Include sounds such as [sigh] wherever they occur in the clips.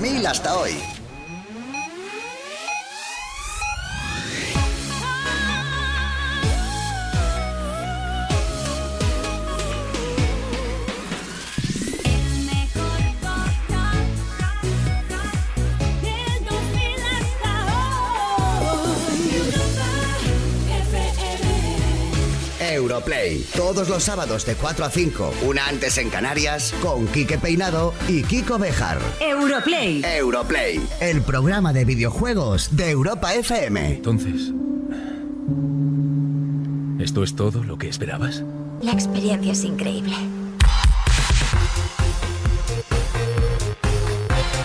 2000 hasta hoy. Europlay. Todos los sábados de 4 a 5, una antes en Canarias, con Quique Peinado y Kiko Bejar. Europlay. Europlay, el programa de videojuegos de Europa FM. Entonces, ¿esto es todo lo que esperabas? La experiencia es increíble.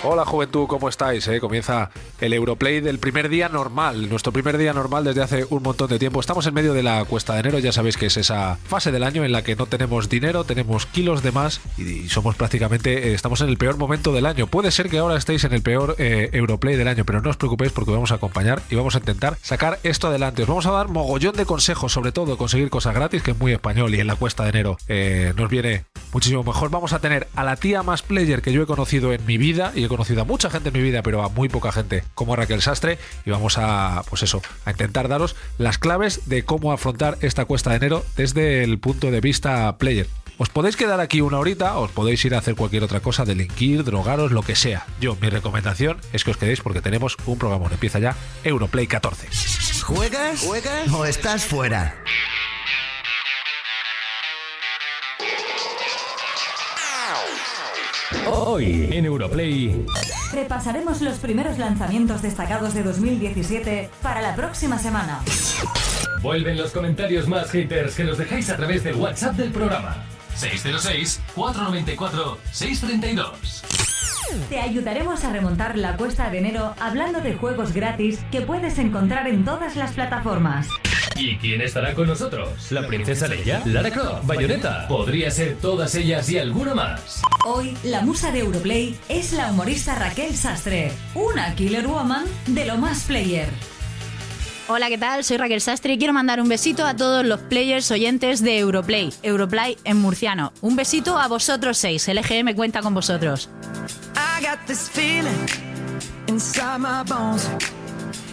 Hola juventud, ¿cómo estáis? Eh, comienza el Europlay del primer día normal, nuestro primer día normal desde hace un montón de tiempo. Estamos en medio de la cuesta de enero, ya sabéis que es esa fase del año en la que no tenemos dinero, tenemos kilos de más y, somos prácticamente, eh, estamos en el peor momento del año. Puede ser que ahora estéis en el peor eh, Europlay del año, pero no os preocupéis porque vamos a acompañar y vamos a intentar sacar esto adelante. Os vamos a dar mogollón de consejos, sobre todo conseguir cosas gratis, que es muy español y en la cuesta de enero nos viene muchísimo mejor. Vamos a tener a la tía más player que yo he conocido en mi vida y he conocido a mucha gente en mi vida, pero a muy poca gente como Raquel Sastre y vamos a, pues eso, a intentar daros las claves de cómo afrontar esta cuesta de enero desde el punto de vista player. Os podéis quedar aquí una horita, os podéis ir a hacer cualquier otra cosa, delinquir, drogaros, lo que sea. Yo, mi recomendación es que os quedéis porque tenemos un programa. Empieza ya Europlay 14. ¿Juegas? ¿Juegas? ¿O estás fuera? Hoy en Europlay repasaremos los primeros lanzamientos destacados de 2017 para la próxima semana. Vuelven los comentarios más haters que nos dejáis a través del WhatsApp del programa. 606-494-632. Te ayudaremos a remontar la cuesta de enero hablando de juegos gratis que puedes encontrar en todas las plataformas. ¿Y quién estará con nosotros? ¿La princesa Leia? ¿Lara Croft? ¿Bayonetta? Podría ser todas ellas y alguna más. Hoy, la musa de Europlay es la humorista Raquel Sastre, una killer woman de lo más player. Hola, ¿qué tal? Soy Raquel Sastre y quiero mandar un besito a todos los players oyentes de Europlay, Europlay en murciano. Un besito a vosotros seis, el EGM cuenta con vosotros. I got this feeling inside my bones.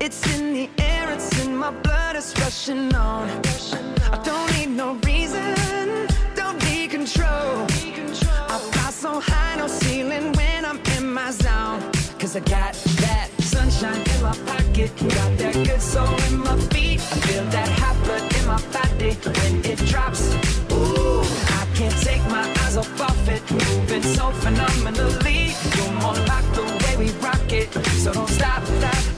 It's in the air, it's in my blood, it's rushing on. I don't need no reason, don't need control. I fly so high, no ceiling when I'm in my zone. Cause I got that sunshine in my pocket, got that good soul in my feet. I feel that hot blood in my body when it drops. Ooh, I can't take my eyes off of it, moving so phenomenally. You're more like the way we rock it, so don't stop, stop,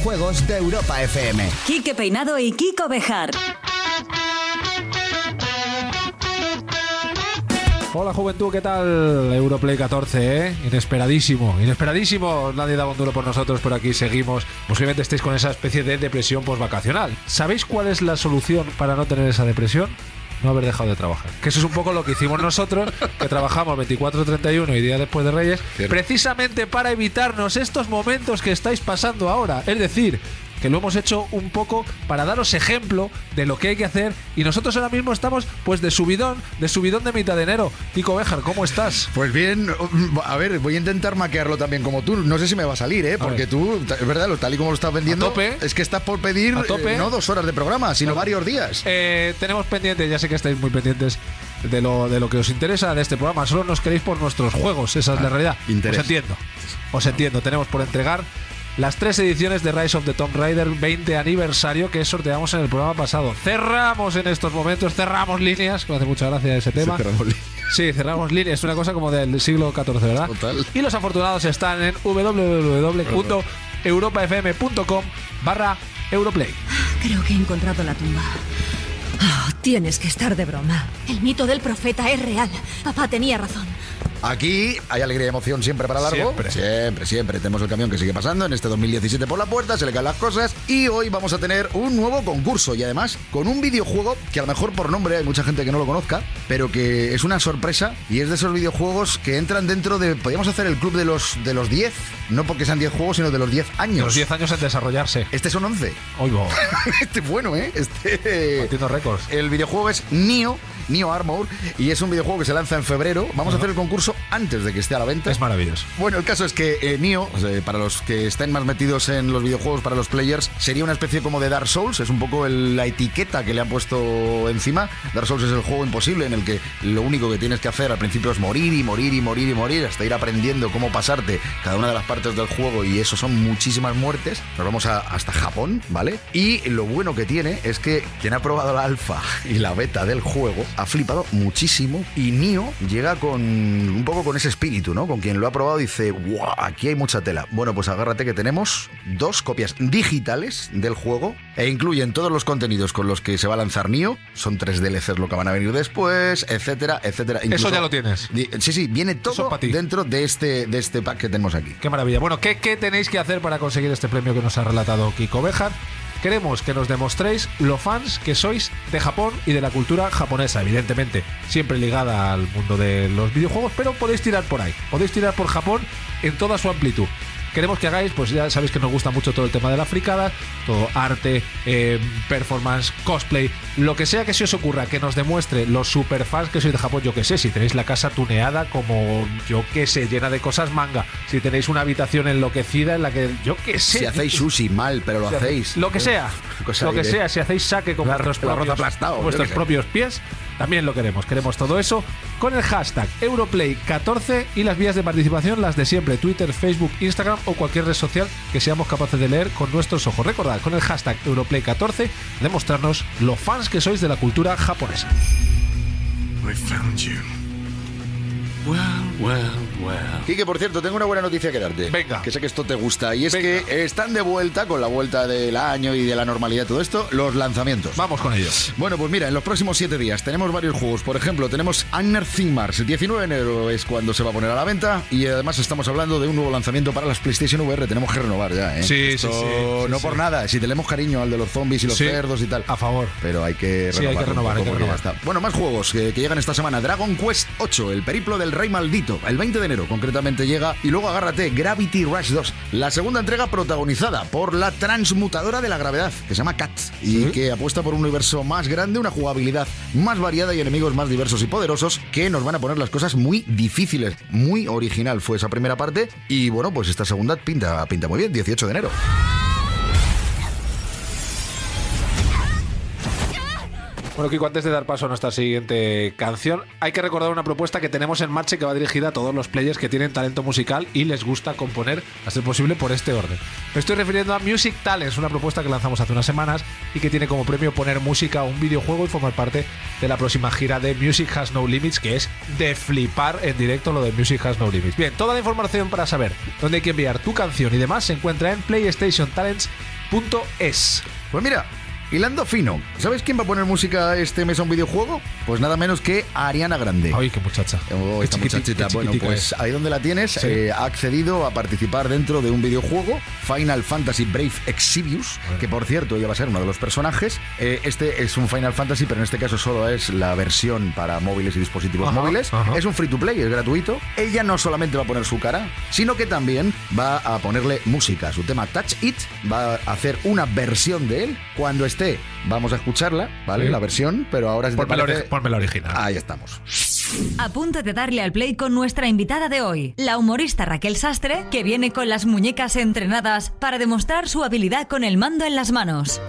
videojuegos de Europa FM. Quique Peinado y Kiko Bejar. Hola juventud, ¿qué tal? Europlay 14, ¿eh? Inesperadísimo, inesperadísimo. Nadie daba un duro por nosotros, pero aquí seguimos. Posiblemente estéis con esa especie de depresión postvacacional. ¿Sabéis cuál es la solución para no tener esa depresión? No haber dejado de trabajar. Que eso es un poco lo que hicimos nosotros, que trabajamos 24-31 y día después de Reyes, precisamente para evitarnos estos momentos que estáis pasando ahora. Es decir, que lo hemos hecho un poco para daros ejemplo de lo que hay que hacer y nosotros ahora mismo estamos pues de subidón, de subidón de mitad de enero. Kiko Bejar, ¿cómo estás? Pues bien, a ver, voy a intentar maquearlo también como tú. No sé si me va a salir, ¿eh? Porque tú, es verdad, lo- tal y como lo estás vendiendo, tope. es que estás por pedir tope. eh, no dos horas de programa, sino varios días. Eh, tenemos pendientes, ya sé que estáis muy pendientes de lo, de lo que os interesa de este programa. Solo nos queréis por nuestros juegos, esa es la realidad. interés. Os entiendo, os entiendo. Tenemos por entregar las tres ediciones de Rise of the Tomb Raider 20 aniversario que sorteamos en el programa pasado. Cerramos en estos momentos, cerramos líneas, que me hace mucha gracia ese tema. cerramos líneas. Sí, cerramos líneas, es una cosa como del siglo XIV, ¿verdad? Total. Y los afortunados están en www.europafm.com barra Europlay. Creo que he encontrado la tumba. Oh, tienes que estar de broma. El mito del profeta es real. Papá tenía razón. Aquí hay alegría y emoción siempre para largo. Siempre. siempre, siempre. Tenemos el camión que sigue pasando en este 2017 por la puerta, se le caen las cosas. Y hoy vamos a tener un nuevo concurso y además con un videojuego que a lo mejor por nombre hay mucha gente que no lo conozca, pero que es una sorpresa y es de esos videojuegos que entran dentro de. Podríamos hacer el club de los de los 10, no porque sean 10 juegos, sino de los 10 años. Los 10 años en desarrollarse. Este son 11. Oigo, [laughs] Este es bueno, ¿eh? Este. batiendo récords. El videojuego es Nio, Nio Armor, y es un videojuego que se lanza en febrero. Vamos a hacer el concurso antes de que esté a la venta. Es maravilloso. Bueno, el caso es que eh, Nio, o sea, para los que estén más metidos en los videojuegos, para los players, sería una especie como de Dark Souls. Es un poco el- la etiqueta que le han puesto encima. Dark Souls es el juego imposible en el que lo único que tienes que hacer al principio es morir y morir y morir y morir hasta ir aprendiendo cómo pasarte cada una de las partes del juego y eso son muchísimas muertes. Nos vamos a- hasta Japón, ¿vale? Y lo bueno que tiene es que quien ha probado la alfa y la beta del juego ha flipado muchísimo y Nio llega con un poco con ese espíritu, ¿no? Con quien lo ha probado dice, ¡guau! Aquí hay mucha tela. Bueno, pues agárrate que tenemos dos copias digitales del juego e incluyen todos los contenidos con los que se va a lanzar Nio. Son tres DLCs lo que van a venir después, etcétera, etcétera. Incluso- ya lo tienes. Sí, sí, viene Eso todo dentro de este, de este pack que tenemos aquí. Qué maravilla. Bueno, ¿qué, qué tenéis que hacer para conseguir este premio que nos ha relatado Kiko Bejar? Queremos que nos demostréis lo fans que sois de Japón y de la cultura japonesa, evidentemente, siempre ligada al mundo de los videojuegos, pero podéis tirar por ahí, podéis tirar por Japón en toda su amplitud. Queremos que hagáis, pues ya sabéis que nos gusta mucho todo el tema de la fricada, todo arte, eh, performance, cosplay, lo que sea que se os ocurra, que nos demuestre los superfans que sois de Japón, yo que sé, si tenéis la casa tuneada como, yo que sé, llena de cosas manga, si tenéis una habitación enloquecida en la que, yo que sé, Si hacéis sushi mal, pero lo hacéis. Lo que sea. Lo que de- sea. Si hacéis saque con vuestros, propios pies, también lo queremos. Queremos todo eso con el hashtag Europlay14 y las vías de participación, las de siempre, Twitter, Facebook, Instagram o cualquier red social que seamos capaces de leer con nuestros ojos. Recordad, con el hashtag Europlay14, demostrarnos lo fans que sois de la cultura japonesa. Well, well, well. Quique, por cierto, tengo una buena noticia que darte. Venga. Que sé que esto te gusta. Y es Venga. que están de vuelta, con la vuelta del año y de la normalidad y todo esto, los lanzamientos. Vamos con ellos. Bueno, pues mira, en los próximos siete días tenemos varios juegos. Por ejemplo, tenemos Anner Thing Mars. El 19 de enero es cuando se va a poner a la venta. Y además estamos hablando de un nuevo lanzamiento para las PlayStation VR. Tenemos que renovar ya, ¿eh? Sí, Esto sí, sí, sí, no sí. por nada. Si tenemos cariño al de los zombies y los Sí, cerdos y tal. a favor. Pero hay que Sí, hay renovar. que renovar, hay que renovar. Bueno, más juegos que, que llegan esta semana. Dragon Quest 8, el periplo del rey maldito. El 20 de enero concretamente llega. Y luego agárrate, Gravity Rush 2. La segunda entrega protagonizada por la transmutadora de la gravedad, que se llama Cat. Y que apuesta por un universo más grande, una jugabilidad más variada y enemigos más diversos y poderosos que nos van a poner las cosas muy difíciles. Muy original fue esa primera parte. Y bueno, pues esta segunda pinta, pinta muy bien, 18 de enero. Bueno, Kiko, antes de dar paso a nuestra siguiente canción, hay que recordar una propuesta que tenemos en marcha y que va dirigida a todos los players que tienen talento musical y les gusta componer, a ser posible, por este orden. Me estoy refiriendo a Music Talents, una propuesta que lanzamos hace unas semanas y que tiene como premio poner música a un videojuego y formar parte de la próxima gira de Music Has No Limits, que es de flipar en directo lo de Music Has No Limits. Bien, toda la información para saber dónde hay que enviar tu canción y demás se encuentra en playstationtalents.es. Pues mira, hilando fino. ¿Sabes quién va a poner música este mes a un videojuego? Pues nada menos que Ariana Grande. Ay, qué muchacha. Oh, Qué esta muchachita. qué Bueno, pues es. ahí donde la tienes, Sí. eh, ha accedido a participar dentro de un videojuego, Final Fantasy Brave Exvius, que por cierto ella va a ser uno de los personajes. Eh, este es un Final Fantasy, pero en este caso solo es la versión para móviles y dispositivos Ajá, móviles. ajá. Es un free to play, es gratuito. Ella no solamente va a poner su cara, sino que también va a ponerle música. Su tema Touch It va a hacer una versión de él. Cuando esté, vamos a escucharla, ¿vale? Sí. La versión, pero ahora si Ponme la, parece- ori- ponme la original. Ahí estamos. A punto de darle al play con nuestra invitada de hoy, la humorista Raquel Sastre, que viene con las muñecas entrenadas para demostrar su habilidad con el mando en las manos.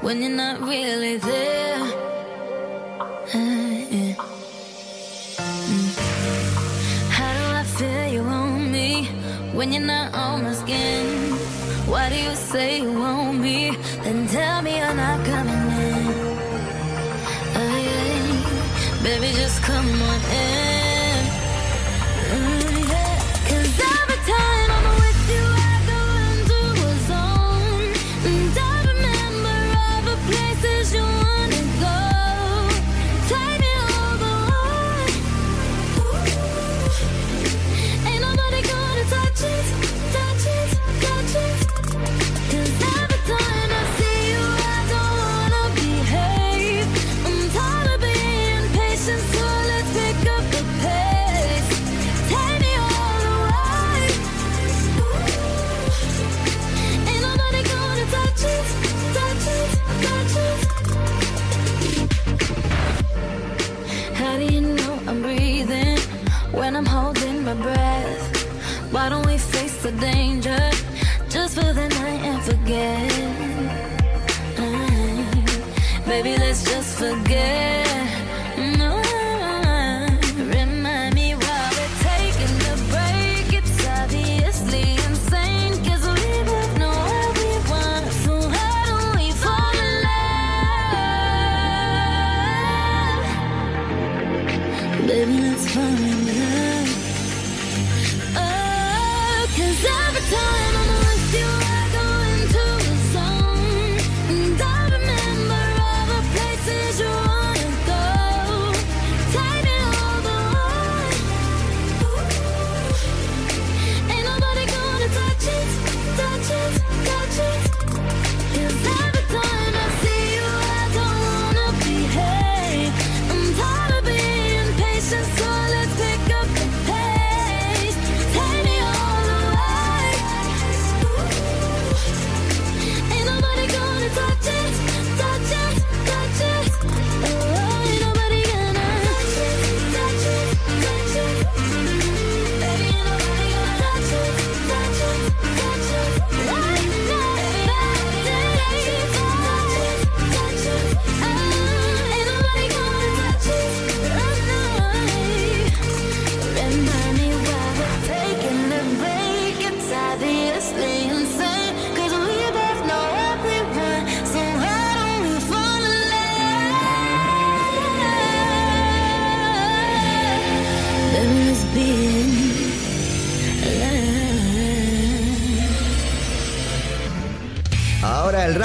When you're not really there? Mm-hmm. How do I feel you on me when you're not on my skin? Why do you say you want me? Then tell me you're not coming in. Oh, yeah. Baby, just come on in.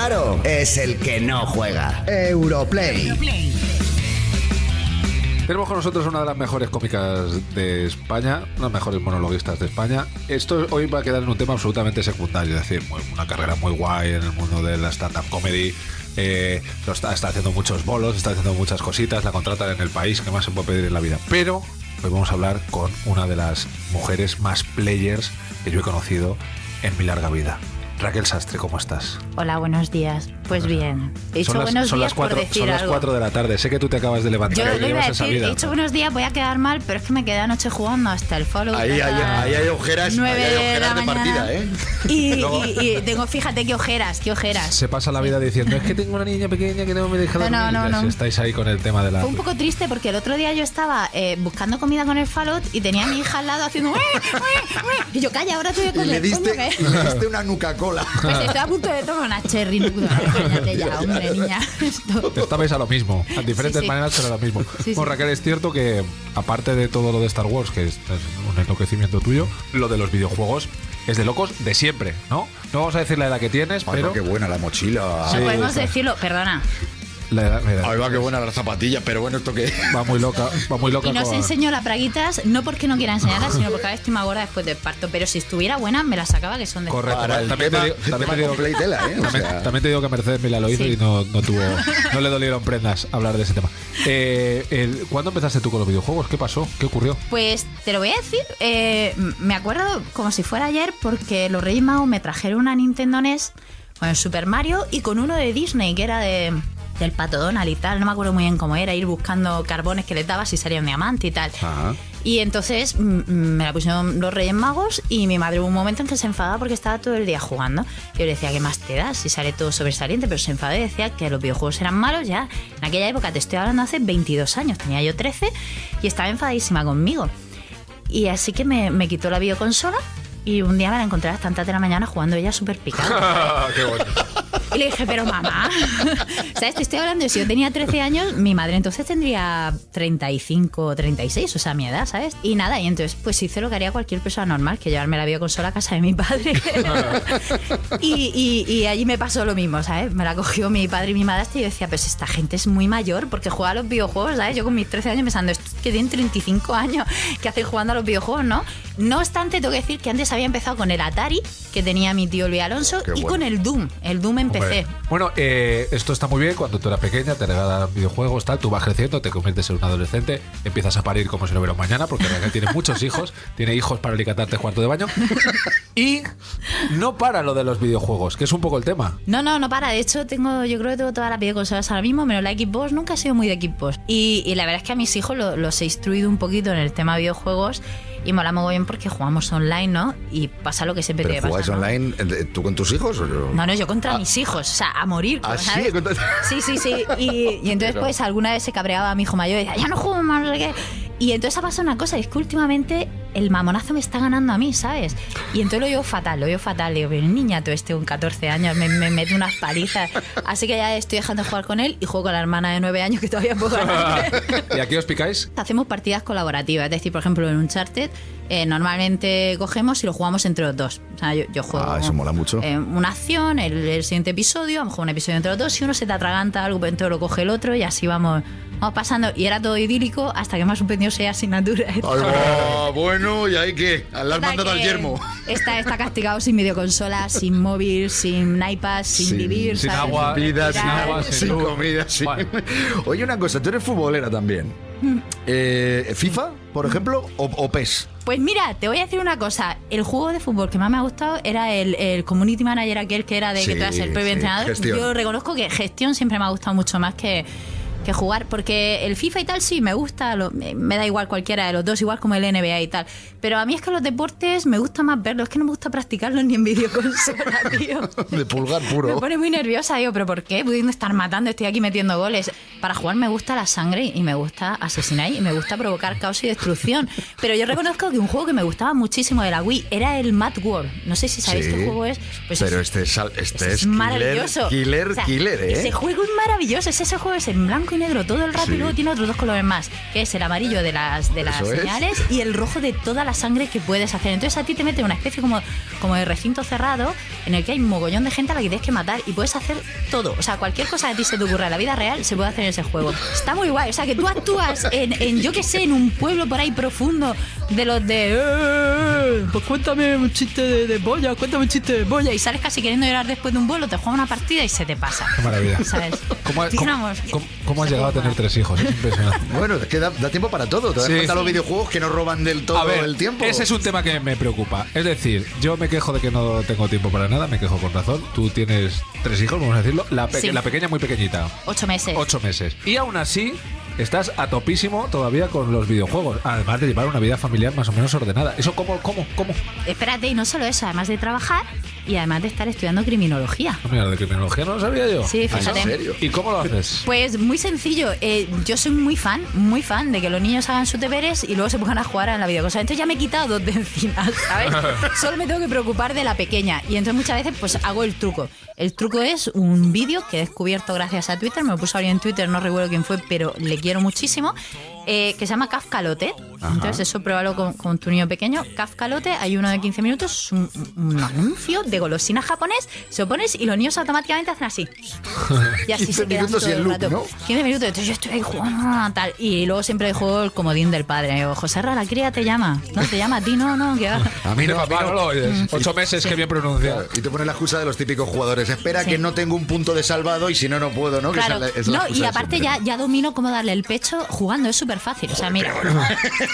Raro es el que no juega. Europlay. Tenemos con nosotros una de las mejores cómicas de España, una de las mejores monologuistas de España. Esto hoy va a quedar en un tema absolutamente secundario, es decir, una carrera muy guay en el mundo de la stand-up comedy. eh, está, haciendo muchos bolos, está haciendo muchas cositas, la contratan en el país, ¿qué más se puede pedir en la vida? Pero hoy vamos a hablar con una de las mujeres más players que yo he conocido en mi larga vida. Raquel Sastre, ¿cómo estás? Hola, buenos días. Pues bien. He dicho son las, buenos son días las cuatro, por decir son las algo. cuatro de la tarde. Sé que tú te acabas de levantar. Yo lo iba llevas a esa decir, vida. he dicho buenos días, voy a quedar mal, pero es que me quedé anoche jugando hasta el follow. Ahí, ahí, hay ojeras, nueve ahí hay de ojeras la de mañana. partida, ¿eh? Y, [laughs] y- y tengo, fíjate qué ojeras, qué ojeras. Se pasa la vida diciendo, es que tengo una niña pequeña que no me deja No, dormir. no, no, no. si estáis ahí con el tema de la... Fue un poco triste porque el otro día yo estaba eh, buscando comida con el falot y tenía a mi hija al lado haciendo "Ue, ue, ue". y yo calla ahora te voy a Y comer le y le diste una [laughs] Pues estoy a punto de tomar una cherry nuda cállate ya [laughs] hombre niña [laughs] Te estabais a lo mismo, a diferentes Sí, sí. maneras, pero a lo mismo. Sí, Bueno. Raquel, es cierto que, aparte de todo lo de Star Wars, que es, un enloquecimiento tuyo, lo de los videojuegos es de locos de siempre, ¿no? No vamos a decir la edad que tienes, Ay, pero... qué buena la mochila. Sí, no podemos decirlo perdona La edad, edad. Ay, va, qué buena la zapatilla, pero bueno, ¿esto qué? Va muy loca, va muy loca y nos enseñó las braguitas no porque no quiera enseñarlas sino porque ahora estoy más gorda después del parto pero si estuviera buena me las sacaba que son de Correcto. Para también, te tema- digo, también te digo- ¿eh? O también- sea- también te digo que Mercedes Mila lo hizo Sí. y no, no tuvo, no le dolieron prendas hablar de ese tema. Eh, el- ¿Cuándo empezaste tú con los videojuegos? ¿Qué pasó? ¿Qué ocurrió? Pues te lo voy a decir, eh, me acuerdo como si fuera ayer porque los Reyes Magos me trajeron una Nintendo NES con el Super Mario y con uno de Disney que era de del Pato Donald y tal, no me acuerdo muy bien cómo era, ir buscando carbones que le dabas y salía un diamante y tal. Ajá. Y entonces mm, mm, me la pusieron los Reyes Magos y mi madre hubo un momento en que se enfadaba porque estaba todo el día jugando. Yo le decía, ¿qué más te da? Si sale todo sobresaliente, pero se enfadó y decía que los videojuegos eran malos ya. En aquella época, te estoy hablando hace 22 años, tenía yo 13 y estaba enfadísima conmigo. Y así que me, me quitó la videoconsola y un día me la encontré a las tantas de la mañana jugando ella súper picada. [laughs] Qué bueno. Y le dije, pero mamá, [laughs] ¿sabes? Te estoy hablando de si yo tenía 13 años, mi madre entonces tendría 35 o 36, o sea, mi edad, ¿sabes? Y nada, y entonces pues hice lo que haría cualquier persona normal, que llevarme la videoconsola a casa de mi padre. [laughs] y, y- y allí me pasó lo mismo, ¿sabes? Me la cogió mi padre y mi madre y yo decía, pues esta gente es muy mayor porque juega a los videojuegos, ¿sabes? Yo con mis 13 años pensando, estos que tienen 35 años, ¿qué hacen jugando a los videojuegos, no? No obstante, tengo que decir que antes había empezado con el Atari, que tenía mi tío Luis Alonso, Qué y bueno. con el Doom. El Doom empecé. Bueno, eh, esto está muy bien cuando tú eras pequeña, te regalan videojuegos, tal, tú vas creciendo, te conviertes en un adolescente, empiezas a parir como si no hubiera mañana, porque Raquel tiene muchos hijos, [laughs] tiene hijos para alicatarte cuarto de baño. Y no para lo de los videojuegos, que es un poco el tema. No, no, no para. De hecho, tengo, yo creo que tengo todas las videoconsolas ahora mismo, menos la Xbox. Nunca he sido muy de Xbox. Y, y la verdad es que a mis hijos lo- los he instruido un poquito en el tema de videojuegos y mola muy bien porque jugamos online, ¿no? Y pasa lo que siempre ¿Pero te pasa. jugáis ¿no? online tú con tus hijos o yo? No, no, yo contra mis hijos, o sea, a morir. ¿Ah, ¿sabes? sí? Contra- Sí, sí, sí. Y, y entonces, pues, alguna vez se cabreaba mi hijo mayor y decía, ya no juego más, no sé qué. Y entonces ha pasado una cosa, es que últimamente el mamonazo me está ganando a mí, ¿sabes? Y entonces lo veo fatal, lo veo fatal. Digo, pero niña, tú este con 14 años me, me mete unas palizas. Así que ya estoy dejando de jugar con él y juego con la hermana de 9 años que todavía puedo ganar. [laughs] ¿Y aquí os picáis? Hacemos partidas colaborativas, es decir, por ejemplo, en Uncharted eh, normalmente cogemos y lo jugamos entre los dos. O sea, yo, yo juego Ah, eso mola mucho. eh, una acción, el, el siguiente episodio, a lo mejor un episodio entre los dos, si uno se te atraganta algo, entonces lo coge el otro y así vamos, vamos pasando. Y era todo idílico hasta que me ha suspendido seis asignaturas. Va, bueno, y hay que. Hasta mandado al yermo. Está, está castigado sin videoconsola, sin móvil, sin iPad, sin, Sin- vivir. sin ¿sabes? agua, Vida, Sin agua, sin sin comida, sin... Vale. [laughs] Oye, una cosa, tú eres futbolera también. Mm. Eh, ¿FIFA, por ejemplo, o, o PES? Pues mira, te voy a decir una cosa. El juego de fútbol que más me ha gustado era el, el community manager aquel que era de Sí, que tú eras el previo sí, entrenador. gestión. Yo reconozco que gestión siempre me ha gustado mucho más que, que jugar, porque el FIFA y tal sí me gusta, lo- me, me da igual cualquiera de los dos, igual como el NBA y tal. Pero a mí es que los deportes me gusta más verlos, es que no me gusta practicarlos ni en videoconsola, [laughs] tío. De pulgar Me puro. pone muy nerviosa, digo, pero ¿por qué? Pudiendo estar matando, estoy aquí metiendo goles. Para jugar me gusta la sangre y me gusta asesinar y me gusta provocar caos y destrucción. Pero yo reconozco que un juego que me gustaba muchísimo de la Wii era el Mad World. No sé si sabéis Sí, qué juego es. Pues pero es- este es, al- este es es killer, maravilloso. killer, O sea, killer, ¿eh? Ese juego es maravilloso. Es ese juego es en blanco blanco y negro todo el rato Sí. y luego tiene otros dos colores más, que es el amarillo de las, de las Eso es. señales y el rojo de toda la sangre que puedes hacer. Entonces a ti te mete en una especie como, como de recinto cerrado en el que hay un mogollón de gente a la que tienes que matar y puedes hacer todo. O sea, cualquier cosa que a ti se te ocurra en la vida real se puede hacer en ese juego. Está muy guay. O sea, que tú actúas en, en yo que sé, en un pueblo por ahí profundo de los de... "Eh, Pues cuéntame un chiste de, de boya, cuéntame un chiste de boya y sales casi queriendo llorar después de un vuelo, te juegas una partida y se te pasa. Qué maravilla. ¿Sabes? ¿Cómo, cómo- cómo- cómo has llegado a tener tres hijos? Es impresionante. [laughs] Bueno, es que da, da tiempo para todo. Te das Sí. cuenta los videojuegos que nos roban del todo A ver, el tiempo. ese es un tema que me preocupa. Es decir, yo me quejo de que no tengo tiempo para nada, me quejo con razón. Tú tienes tres hijos, vamos a decirlo. La, pe- Sí. la pequeña muy pequeñita, Ocho meses. ocho meses. Y aún así, estás a topísimo todavía con los videojuegos. Además de llevar una vida familiar más o menos ordenada. ¿Eso cómo, cómo, cómo? Espérate, y no solo eso, además de trabajar y además de estar estudiando criminología. No, Mira, de criminología no lo sabía yo. Sí, Ah, fíjate. ¿En serio? ¿Y cómo lo haces? Pues muy sencillo. eh, yo soy muy fan, muy fan de que los niños hagan sus deberes y luego se pongan a jugar en la videoconsola. Entonces ya me he quitado dos de encima, ¿sabes? [laughs] Solo me tengo que preocupar de la pequeña. Y entonces muchas veces pues hago el truco. El truco es un vídeo que he descubierto gracias a Twitter. Me lo puso alguien en Twitter, no recuerdo quién fue, pero le quiero muchísimo. eh, que se llama Kafkalote. Ajá. Entonces eso pruébalo con, con tu niño pequeño. Kafkalote, hay uno de 15 minutos, es un, un anuncio de golosina japonés. Se lo pones y los niños automáticamente hacen así. [laughs] Y así 15 se quedan minutos y todo el el loop, rato. ¿no? 15 minutos, entonces yo estoy ahí jugando tal. Y luego siempre dejo el comodín del padre. Digo, José Ra, la cría te llama. No, te llama a ti, no, no, que va. [laughs] A mí no, Papá, a mí no lo oyes. Ocho meses, que bien pronunciado. Y te pone la excusa de los típicos jugadores. Espera Sí. que no tengo un punto de salvado y si no, no puedo, ¿no? Que Claro, esa es la- es la no, y aparte siempre. ya, ya domino cómo darle el pecho jugando, es súper fácil. O sea, mira. [laughs]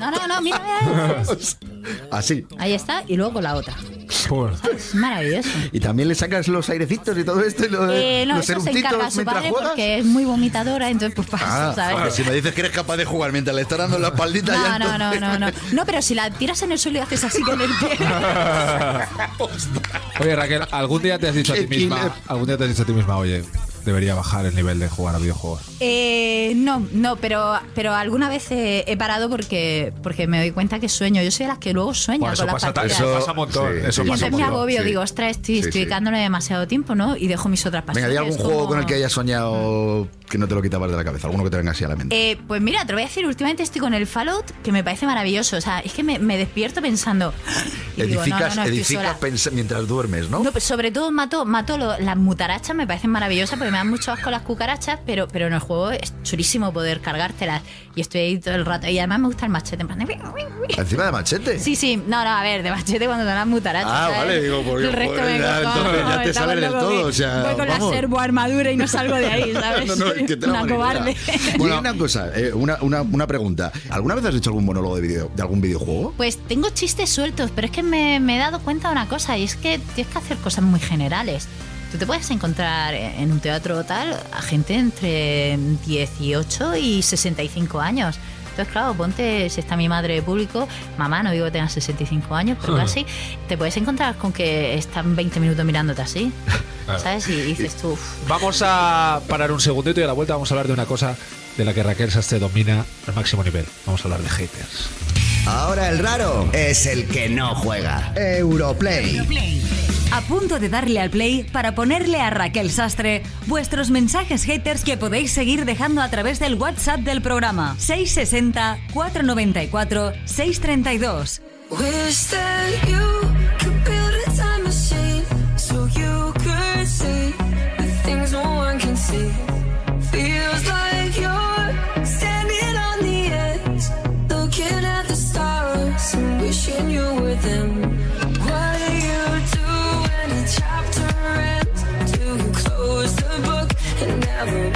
No, no, no, mira, mira. [laughs] Así. Ahí está, y luego con la otra. Es maravilloso. Y también le sacas los airecitos y todo esto y lo de Eh, no, los eso se encarga su mientras padre juegas. porque es muy vomitadora, entonces pues pasa, Ah, ¿sabes? si me dices que eres capaz de jugar mientras le estás dando la espaldita ya No, no, no, entonces- no, no. No, pero si la tiras en el suelo y haces así con el pie. [laughs] Oye, Raquel, ¿algún día te has dicho a [laughs] ti misma, algún día te has dicho a ti misma, oye, debería bajar el nivel de jugar a videojuegos? Eh, no, no, pero, pero alguna vez he, he parado porque, porque me doy cuenta que sueño. Yo soy de las que luego sueña Bueno, con las pasa, partidas. eso pasa un montón. sí, eso sí. pasa entonces me agobio, sí. digo, ostras, estoy, Sí, estoy sí. dedicándole demasiado tiempo, ¿no? Y dejo mis otras Venga, pasiones. ¿hay algún como- juego con el que hayas soñado que no te lo quitabas de la cabeza? ¿Alguno que te venga así a la mente? Eh, pues mira, te lo voy a decir, últimamente estoy con el Fallout, que me parece maravilloso. O sea, es que me, me despierto pensando. y digo, no, no, edificas edificas pens- mientras duermes, ¿no? No, pues sobre todo mato, mato lo- las mutarachas, me parecen maravillosas porque me dan mucho asco las cucarachas, pero, pero en el juego es chulísimo poder cargártelas. Y estoy ahí todo el rato. Y además me gusta el machete. en plan de- Encima de machete. Sí, sí, no, no, a ver, de machete cuando te dan mutarachas. Ah, ¿sabes? vale, digo, porque, El resto joder, me ya, cojo, entonces ya te sales del todo, o sea, Voy con vamos. la servo armadura y no salgo de ahí, [laughs] ¿sabes? No, no, que te la Una cobarde. [laughs] Una cosa, eh, una, una, una pregunta. ¿Alguna vez has hecho algún monólogo de, video, de algún videojuego? Pues tengo chistes sueltos, pero es que me, me he dado cuenta de una cosa, y es que tienes que hacer cosas muy generales. Tú te puedes encontrar en un teatro tal a gente entre 18 y 65 años. Entonces, claro, ponte, si está mi madre de público, mamá, no digo que tenga 65 años, pero casi, te puedes encontrar con que están 20 minutos mirándote así, [laughs] Claro. ¿sabes? Y dices tú, "Uf, Vamos a parar un segundito y a la vuelta vamos a hablar de una cosa de la que Raquel Sastre domina al máximo nivel. Vamos a hablar de haters. Ahora el raro es el que no juega. Europlay. A punto de darle al play para ponerle a Raquel Sastre vuestros mensajes haters que podéis seguir dejando a través del WhatsApp del programa 660 494 632. Wish that never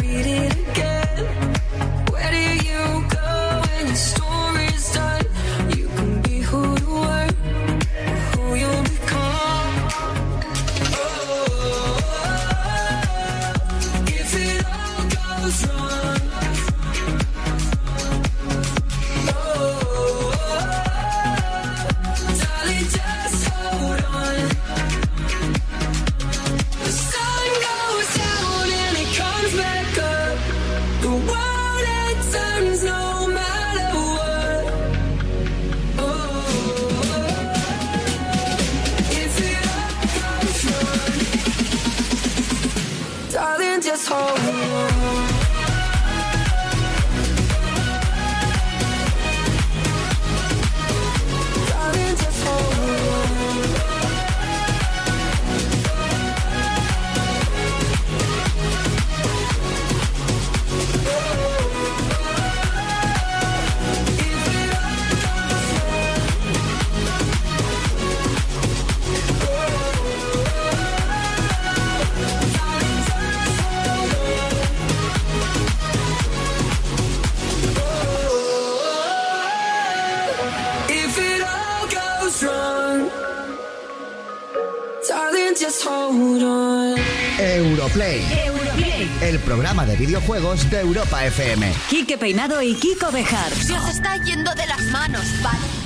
videojuegos de Europa FM. Quique Peinado y Kiko Bejar. Se os está yendo de las manos, ¿vale?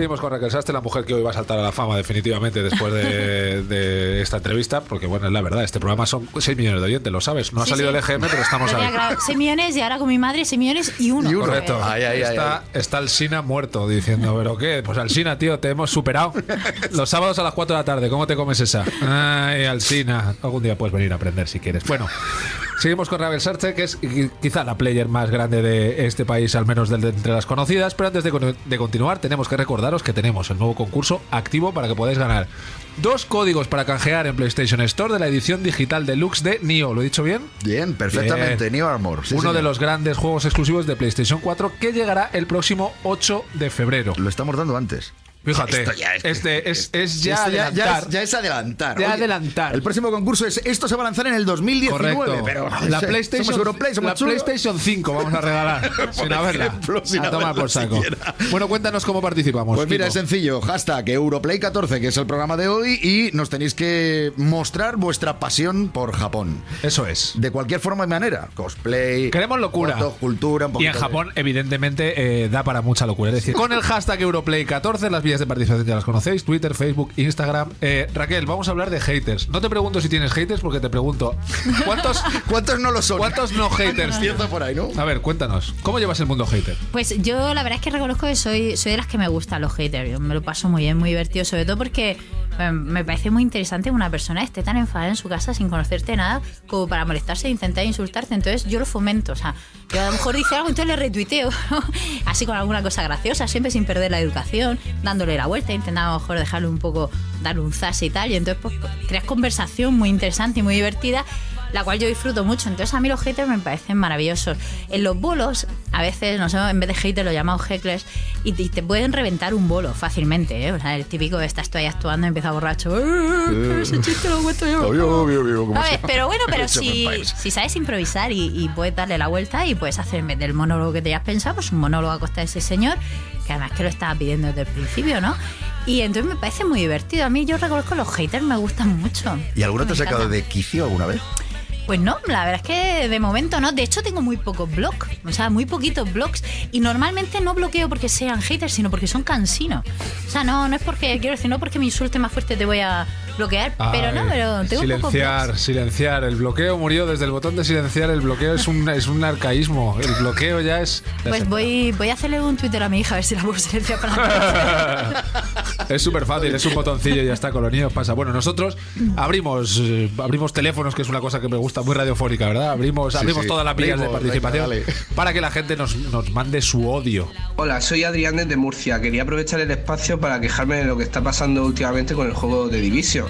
Seguimos con Raquel Sastre, la mujer que hoy va a saltar a la fama definitivamente después de, [laughs] de esta entrevista, porque bueno, es la verdad, este programa son 6 millones de oyentes, lo sabes. No ha Sí, salido sí. el EGM, pero estamos [laughs] ahí. tenía claro. 6 millones y ahora con mi madre 6 millones y uno. Correcto. Ay, ay, ay, está, está Alsina muerto diciendo, ¿pero qué? Pues Alsina, tío, te hemos superado. [laughs] Los sábados a las 4 de la tarde, ¿cómo te comes esa? Ay, Alsina. Algún día puedes venir a aprender si quieres. Bueno, seguimos con Ravel Sartre, que es qui- quizá la player más grande de este país, al menos de entre las conocidas. Pero antes de, con- de continuar, tenemos que recordaros que tenemos el nuevo concurso activo para que podáis ganar dos códigos para canjear en PlayStation Store de la edición digital deluxe de Nioh. ¿Lo he dicho bien? Bien, perfectamente. Bien. Neo Armor. sí, Uno señor. de los grandes juegos exclusivos de PlayStation 4 que llegará el próximo 8 de febrero. Lo estamos dando antes. Fíjate, Esto ya es- este es, es ya es, ya es adelantar. Ya Oye, adelantar. El próximo concurso es esto se va a lanzar en el 2019. Correcto. Pero la PlayStation, somos Europlay, somos la. PlayStation 5 vamos a regalar [laughs] sin haberla. ejemplo, sin a tomar por saco. siquiera. Bueno, cuéntanos cómo participamos. Pues mira, Kiko. es sencillo. Hashtag Europlay14, que es el programa de hoy, y nos tenéis que mostrar vuestra pasión por Japón. Eso es. De cualquier forma y manera. Cosplay. Queremos locura. fotos, cultura, un Y en de- Japón, evidentemente, eh, da para mucha locura. Es decir, [laughs] con el hashtag Europlay14, las vías de participación ya las conocéis: Twitter, Facebook, Instagram. Eh, Raquel, vamos a hablar de haters. No te pregunto si tienes haters, porque te pregunto: ¿cuántos, [laughs] ¿Cuántos no lo son? ¿cuántos no haters? Empieza por ahí, ¿no? A ver, cuéntanos, ¿cómo llevas el mundo hater? Pues yo la verdad es que reconozco que soy, soy de las que me gustan los haters. Yo me lo paso muy bien, muy divertido, sobre todo porque me parece muy interesante que una persona esté tan enfadada en su casa sin conocerte nada como para molestarse e intentar insultarte. Entonces yo lo fomento. O sea, yo a lo mejor dice algo, entonces le retuiteo. [laughs] Así con alguna cosa graciosa, siempre sin perder la educación, dándole la vuelta, intentando a lo mejor dejarle un poco, darle un zas y tal. Y entonces pues creas conversación muy interesante y muy divertida la cual yo disfruto mucho. Entonces a mí los haters me parecen maravillosos. En los bolos, a veces, no sé, en vez de haters lo llamamos hecklers y te, pueden reventar un bolo fácilmente. ¿eh? O sea, el típico de estás tú ahí actuando y empieza borracho. "Eh, Ese chiste lo cuento yo. Obvio, obvio, obvio, como ¿Sabes? se- Pero bueno, pero [laughs] si, si sabes improvisar y, y puedes darle la vuelta y puedes hacer en vez del monólogo que te hayas pensado, pues un monólogo a costa de ese señor, que además que lo estaba pidiendo desde el principio, ¿no? Y entonces me parece muy divertido. A mí yo reconozco los haters me gustan mucho. ¿Y alguno te ha sacado de quicio alguna vez? Pues no, la verdad es que de momento no. De hecho, tengo muy pocos blogs, o sea, muy poquitos blogs. Y normalmente no bloqueo porque sean haters, sino porque son cansinos. O sea, no, no es porque, quiero decir, no porque me insulte más fuerte te voy a bloquear, pero no, pero tengo silenciar, blogs. silenciar. El bloqueo murió desde el botón de silenciar. El bloqueo es un, es un arcaísmo. El bloqueo ya es. Pues voy, voy a hacerle un Twitter a mi hija a ver si la puedo silenciar para [laughs] Es súper fácil, es un botoncillo y ya está, con los niños pasa. Bueno, nosotros abrimos eh, abrimos teléfonos, que es una cosa que me gusta, muy radiofónica, ¿verdad? Abrimos, Sí, abrimos sí. todas las vías de participación venga, para que la gente nos, nos mande su odio. Hola, soy Adrián desde Murcia. Quería aprovechar el espacio para quejarme de lo que está pasando últimamente con el juego de Division.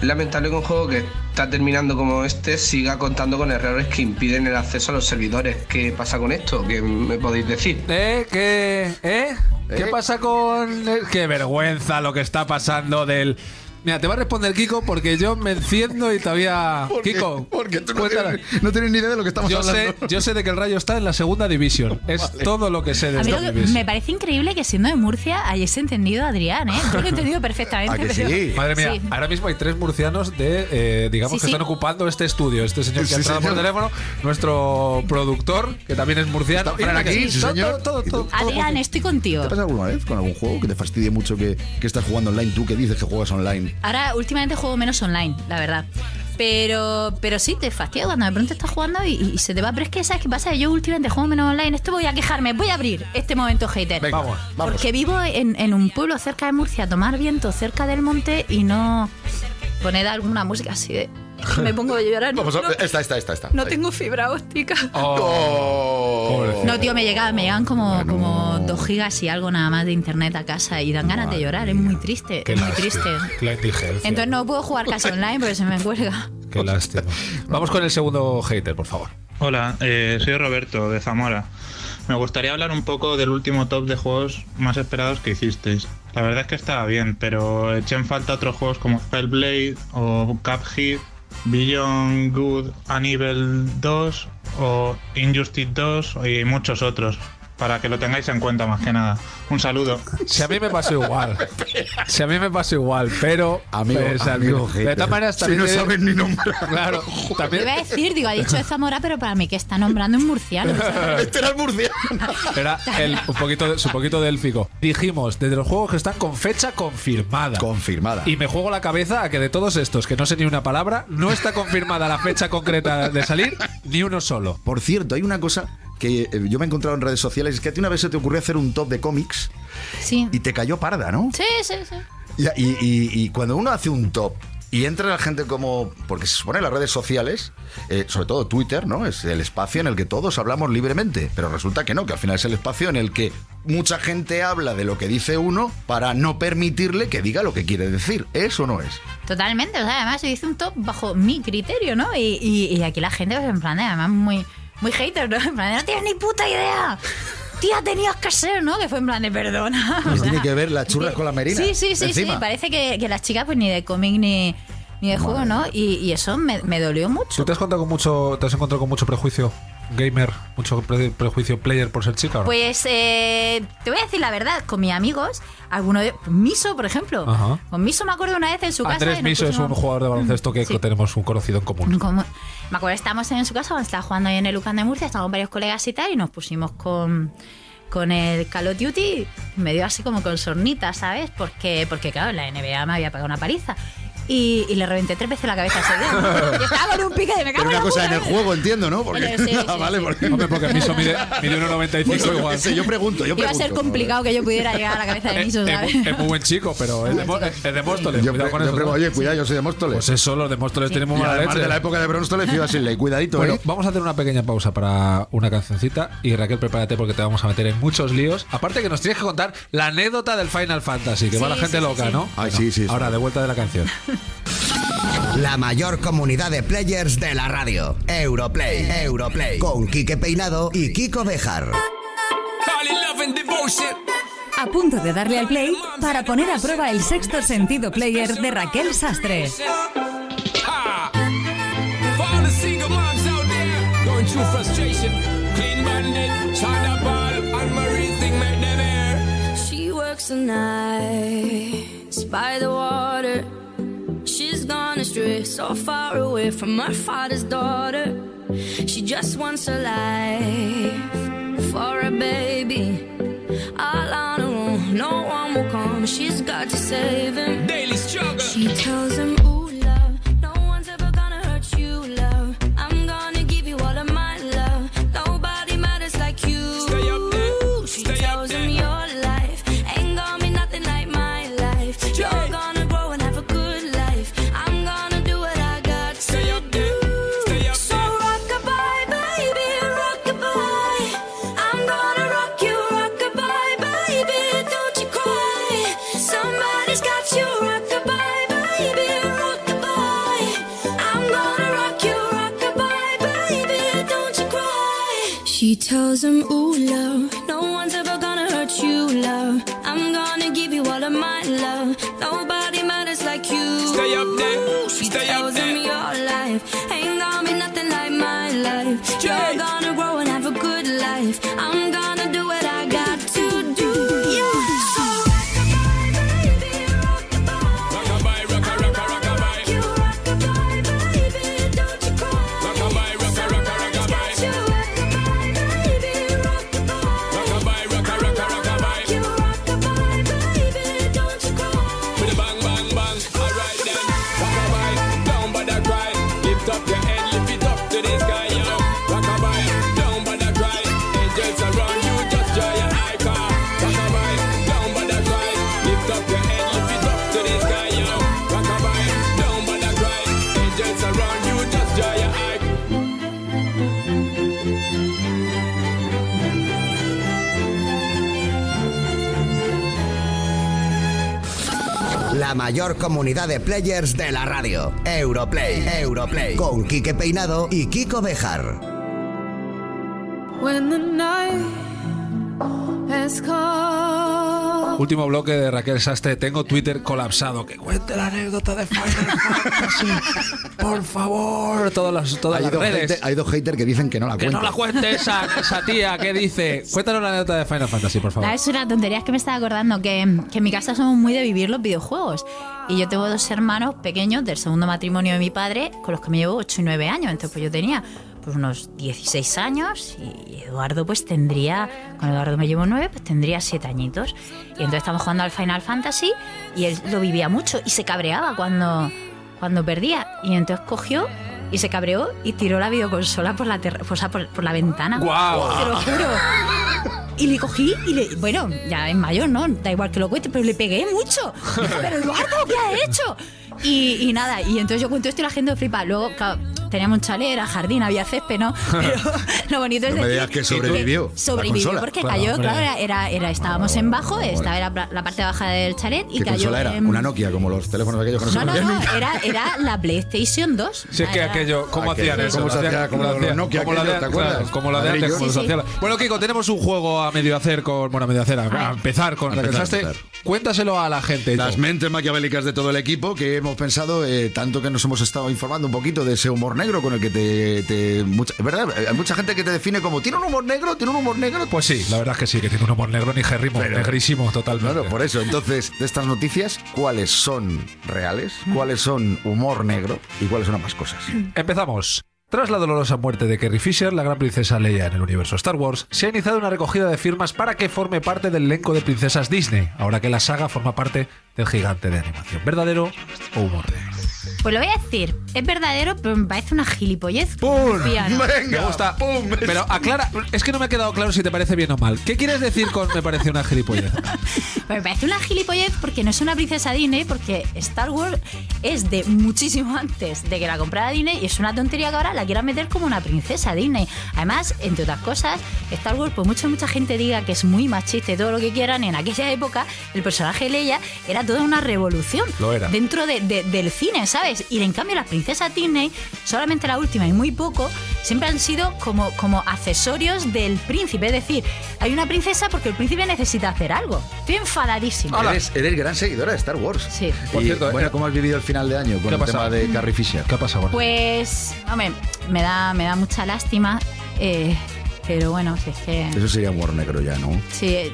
Es lamentable que un juego que está terminando como este siga contando con errores que impiden el acceso a los servidores. ¿Qué pasa con esto? ¿Qué me podéis decir? ¿Eh? ¿Qué? ¿Eh? ¿Qué ¿Eh? pasa con.? el- Qué vergüenza lo que está pasando del. Mira, te va a responder Kiko porque yo me enciendo y todavía. [laughs] Kiko, Porque tú no tienes, no tienes ni idea de lo que estamos yo sé, hablando. yo sé de que el Rayo está en la segunda división. Es todo lo que sé de A esta que- división. me parece increíble que siendo de Murcia hayáis entendido a Adrián, ¿eh? Yo lo he entendido perfectamente. [laughs] pero- Madre mía, Sí. ahora mismo hay tres murcianos de, eh, digamos, Sí, que sí. están ocupando este estudio. Este señor que Sí, ha entrado por teléfono, nuestro productor, que también es murciano. Está aquí, y- sí, todo, señor. todo, todo, todo, Adrián, estoy contigo. ¿Te ha pasado alguna vez con algún juego que te fastidie mucho que, que estás jugando online? Tú que dices que juegas online. Ahora, últimamente juego menos online, la verdad. Pero, pero sí, te fastidia cuando de pronto estás jugando y, y se te va. Pero es que, ¿sabes qué pasa? Yo últimamente juego menos online. Esto voy a quejarme. Voy a abrir este momento hater. Venga, vamos, vamos. Porque vivo en, en un pueblo cerca de Murcia, tomar viento cerca del monte y no poner alguna música así de. [laughs] Me pongo a llorar. No, Vamos a, no- esta, esta, esta, esta. no Ahí. tengo fibra óptica. Oh. No, tío, me llegaban, me llegaban como, como dos gigas y algo nada más de internet a casa y dan ganas de llorar. Es muy triste, Qué es muy lástima, triste. Entonces no puedo jugar casi online porque se me cuelga. [laughs] Qué lástima. Vamos con el segundo hater, por favor. Hola, eh, soy Roberto de Zamora. Me gustaría hablar un poco del último top de juegos más esperados que hicisteis. La verdad es que estaba bien, pero eché en falta otros juegos como Spellblade o Cuphead, Beyond Good and Evil 2 o Injustice 2 y muchos otros. Para que lo tengáis en cuenta más que nada. Un saludo. Si a mí me pasó igual. [laughs] Si a mí me pasó igual, pero. Amigo, pues, amigo de todas maneras, Si también. no te- sabes ni nombrar. Claro, [laughs] Te también. iba a decir, digo, ha dicho de [laughs] Zamora, pero para mí que está nombrando un murciano. Este era el murciano. Era el, un poquito, de- su poquito délfico. Dijimos, desde los juegos que están con fecha confirmada. Confirmada. Y me juego la cabeza a que de todos estos, que no sé ni una palabra, no está confirmada la fecha concreta de salir, ni uno solo. Por cierto, hay una cosa que eh, yo me he encontrado en redes sociales, es que a ti una vez se te ocurrió hacer un top de cómics Sí. y te cayó parda, ¿no? Sí, sí, sí. Y, y- y- y cuando uno hace un top y entra la gente como. Porque se supone las redes sociales, eh, sobre todo Twitter, ¿no? Es el espacio en el que todos hablamos libremente. Pero resulta que no, que al final es el espacio en el que mucha gente habla de lo que dice uno para no permitirle que diga lo que quiere decir. ¿Eso no es? Totalmente, o sea, además yo hice un top bajo mi criterio, ¿no? Y, y- y aquí la gente, pues en plan, de, además muy, muy hater, ¿no? [laughs] En plan, no tienes ni puta idea. Tía, tenías que ser, ¿no? Que fue en plan de perdona. Pues O sea, tiene que ver las churras con la merina. Sí, sí, sí, sí. Parece que, que las chicas, pues ni de cómic ni, ni de juego, ¿no? Y, y eso me, me dolió mucho. ¿Tú te has, encontrado con mucho, te has encontrado con mucho prejuicio gamer, mucho pre- prejuicio player por ser chica? ¿o no? Pues eh, te voy a decir la verdad, con mis amigos, alguno de. Miso, por ejemplo. Ajá. Con Miso me acuerdo una vez en su casa. Andrés Miso es un jugador de baloncesto que [laughs] Sí. tenemos un conocido en común. Como- me acuerdo, estábamos en su casa cuando estaba jugando ahí en el Ucan de Murcia, estábamos varios colegas y tal, y nos pusimos con, con el Call of Duty, me dio así como con sornita, ¿sabes? Porque, porque claro, en la NBA me había pegado una paliza. Y, y le reventé tres veces la cabeza a ese día. [laughs] Y estaba con un pique de me cago Pero en una la cosa puta en el juego, entiendo, ¿no? Porque, Sí, [laughs] sí, Ah, sí, vale, sí. porque, Hombre, porque Miso mide, [laughs] mide 1,95 Pues yo, igual. sé, yo pregunto, yo Iba a pregunto. ser complicado que yo pudiera llegar a la cabeza de Es, Miso, es ¿sabes? muy- es muy buen chico, pero es de, Mo- es de Móstoles. Yo, cuidado pre- con yo eso. pregunto, oye, cuidado, yo soy de Móstoles. Pues eso, los de Móstoles tenemos y mala además leche. de la época de Bróstoles, iba sin ley. Cuidadito, Bueno, ¿eh? vamos a hacer una pequeña pausa para una cancioncita y Raquel, prepárate porque te vamos a meter en muchos líos. Aparte que nos tienes que contar la anécdota del Final Fantasy, que va Sí, la gente sí, sí, loca, sí. ¿no? Ay, Venga, sí, sí, sí. Ahora, de vuelta de la canción. La mayor comunidad de players de la radio. Europlay, Europlay. Con Quique Peinado y Kiko Bejar. A punto de darle al play para poner a prueba el sexto sentido player de Raquel Sastre. She works the nights by the water. Gone astray, so far away from her father's daughter. She just wants a life for a baby. All on her own, no one will come. She's got to save him. Daily struggle. She tells him, bosom, ooh love mayor comunidad de players de la radio. Europlay, Europlay. Con Quique Peinado y Kiko Bejar. Último bloque de Raquel Sastre. Tengo Twitter colapsado. Que cuente la anécdota de Final Fantasy. Por favor. Todas las, todas Hay las dos, redes. hater- hay dos haters que dicen que no la Que cuenten. no la cuente esa, esa tía que dice. Cuéntanos la anécdota de Final Fantasy, por favor. Es una tontería, es que me estaba acordando que, que en mi casa somos muy de vivir los videojuegos. Y yo tengo dos hermanos pequeños del segundo matrimonio de mi padre, con los que me llevo 8 y 9 años. Entonces, pues yo tenía pues unos 16 años y Eduardo pues tendría, con Eduardo me llevo 9, pues tendría 7 añitos. Y entonces estamos jugando al Final Fantasy y él lo vivía mucho y se cabreaba cuando, cuando perdía. Y entonces cogió y se cabreó y tiró la videoconsola por la, terra- o sea, por, por la ventana. ¡Guau! Te lo juro. Y le cogí y le. Bueno, ya es mayor, ¿no? Da igual que lo cuente, pero le pegué mucho. Pero Eduardo, ¿qué ha hecho? Y, y nada, y entonces yo cuento esto y la gente flipa. Luego, claro, teníamos un chalet, era jardín, había césped, ¿no? [laughs] Pero lo bonito es No me decir digas que sobrevivió la Sobrevivió porque cayó, claro, era, era, era- estábamos en bajo, estaba era la parte baja del chalet y ¿Qué cayó. consola era? en- Una Nokia, como los teléfonos aquellos que no, No, se no, no, era, era la PlayStation 2. Si es que Era- aquello, ¿cómo Aquello, hacían eso? ¿cómo se hacía? Como Nokia la de aquellos, ¿te acuerdas? claro, Como la de antes, como los. Bueno, Kiko, tenemos un juego a medio hacer con. Bueno, a medio hacer, a, empezar con. Cuéntaselo a la gente. Las mentes maquiavélicas de todo el equipo que hemos pensado, eh, tanto que nos hemos estado informando un poquito de ese humor negro con el que te... te- mucha, ¿Verdad? Hay mucha gente que te define como, ¿tiene un humor negro? ¿Tiene un humor negro? Pues sí, la verdad es que sí, que tiene un humor negro ni jerrimo, Pero- negrísimo totalmente. Claro, por eso. Entonces, de estas noticias, ¿cuáles son reales? ¿Cuáles son humor negro? ¿Y cuáles son ambas cosas? Empezamos. Tras la dolorosa muerte de Carrie Fisher, la gran princesa Leia en el universo Star Wars, se ha iniciado una recogida de firmas para que forme parte del elenco de princesas Disney, ahora que la saga forma parte del gigante de animación. ¿Verdadero o humor negro? Pues lo voy a decir, es verdadero, pero me parece una gilipollez. ¡Pum! Venga, Me gusta. ¡pum! Pero aclara, es que no me ha quedado claro si te parece bien o mal. ¿Qué quieres decir con me parece una gilipollez? [laughs] Me parece una gilipollez porque no es una princesa Disney, porque Star Wars es de muchísimo antes de que la comprara Disney y es una tontería que ahora la quieran meter como una princesa Disney. Además, entre otras cosas, Star Wars, por mucho mucha gente diga que es muy machista y todo lo que quieran, en aquella época el personaje de Leia era toda una revolución Lo era. dentro de- de- del cine, ¿sabes? Y en cambio las princesas Disney, solamente la última y muy poco, siempre han sido como, como accesorios del príncipe. Es decir, hay una princesa porque el príncipe necesita hacer algo. Estoy enfadadísima. Eres, eres gran seguidora de Star Wars. Sí. Por Y, cierto, bueno, eh, ¿cómo has vivido el final de año con ¿qué ha el tema de Carrie Fisher? ¿Qué ha pasado? Pues, hombre, me da, me da mucha lástima, eh, pero bueno, si es que... Eso sería humor negro ya, ¿no? Sí, eh,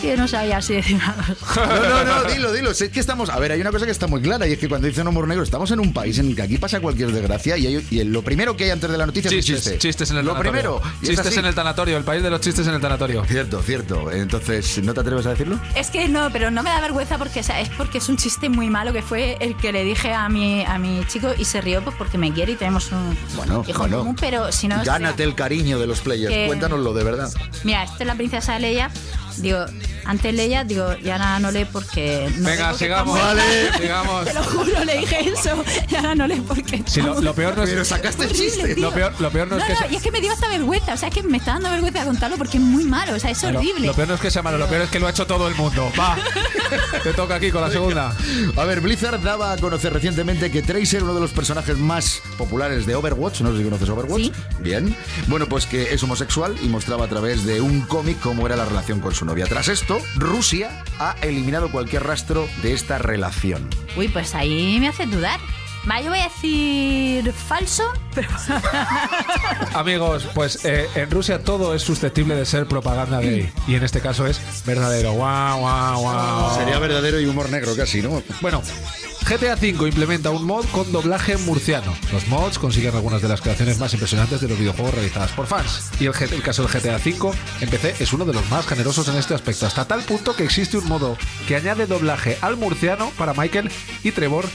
que no sabía si decir. [laughs] No, no, no, dilo, dilo. Si Es que estamos. A ver, hay una cosa que está muy clara y es que cuando dicen humor negro, estamos en un país en el que aquí pasa cualquier desgracia y, hay- y lo primero que hay antes de la noticia es un Chistes, chiste. chistes en el Lo tanatorio. primero. Chistes en el tanatorio, el país de los chistes en el tanatorio. Cierto, cierto. Entonces, ¿no te atreves a decirlo? Es que no, pero no me da vergüenza porque o sea, es porque es un chiste muy malo que fue el que le dije a mi, a mi chico y se rió pues porque me quiere y tenemos un Bueno, hijo bueno. en común, pero si no... o sea, Gánate el cariño de los players. que- Cuéntanoslo de verdad. Mira, esta es la princesa Leia. Digo, antes Leia, digo, ya nada no lee porque. No Venga, sigamos. Vale. Sigamos. Te lo juro, le dije eso. [laughs] Y ahora no lee porque. Sí, lo, lo peor no es. Pero sacaste el chiste. Lo peor, lo peor no, No, es que no, sea- y es que me dio hasta vergüenza. O sea, es que me está dando vergüenza contarlo porque es muy malo. O sea, es horrible. Lo peor no es que sea malo, lo peor es que lo ha hecho todo el mundo. Va. [laughs] Te toca aquí con la segunda. A ver, Blizzard daba a conocer recientemente que Tracer, uno de los personajes más populares de Overwatch, no sé si conoces Overwatch. Sí. Bien. Bueno, pues que es homosexual y mostraba a través de un cómic cómo era la relación con su novia. Tras esto, Rusia ha eliminado cualquier rastro de esta relación. Uy, pues ahí me hace dudar. Va, yo voy a decir falso, pero. [laughs] Amigos, pues eh, en Rusia todo es susceptible de ser propaganda gay. Y en este caso es verdadero. Guau, guau, guau. Sería verdadero y humor negro casi, ¿no? Bueno, GTA V implementa un mod con doblaje murciano. Los mods consiguen algunas de las creaciones más impresionantes de los videojuegos realizadas por fans. Y el, caso del GTA V en PC es uno de los más generosos en este aspecto, hasta tal punto que existe un modo que añade doblaje al murciano para Michael y Trevor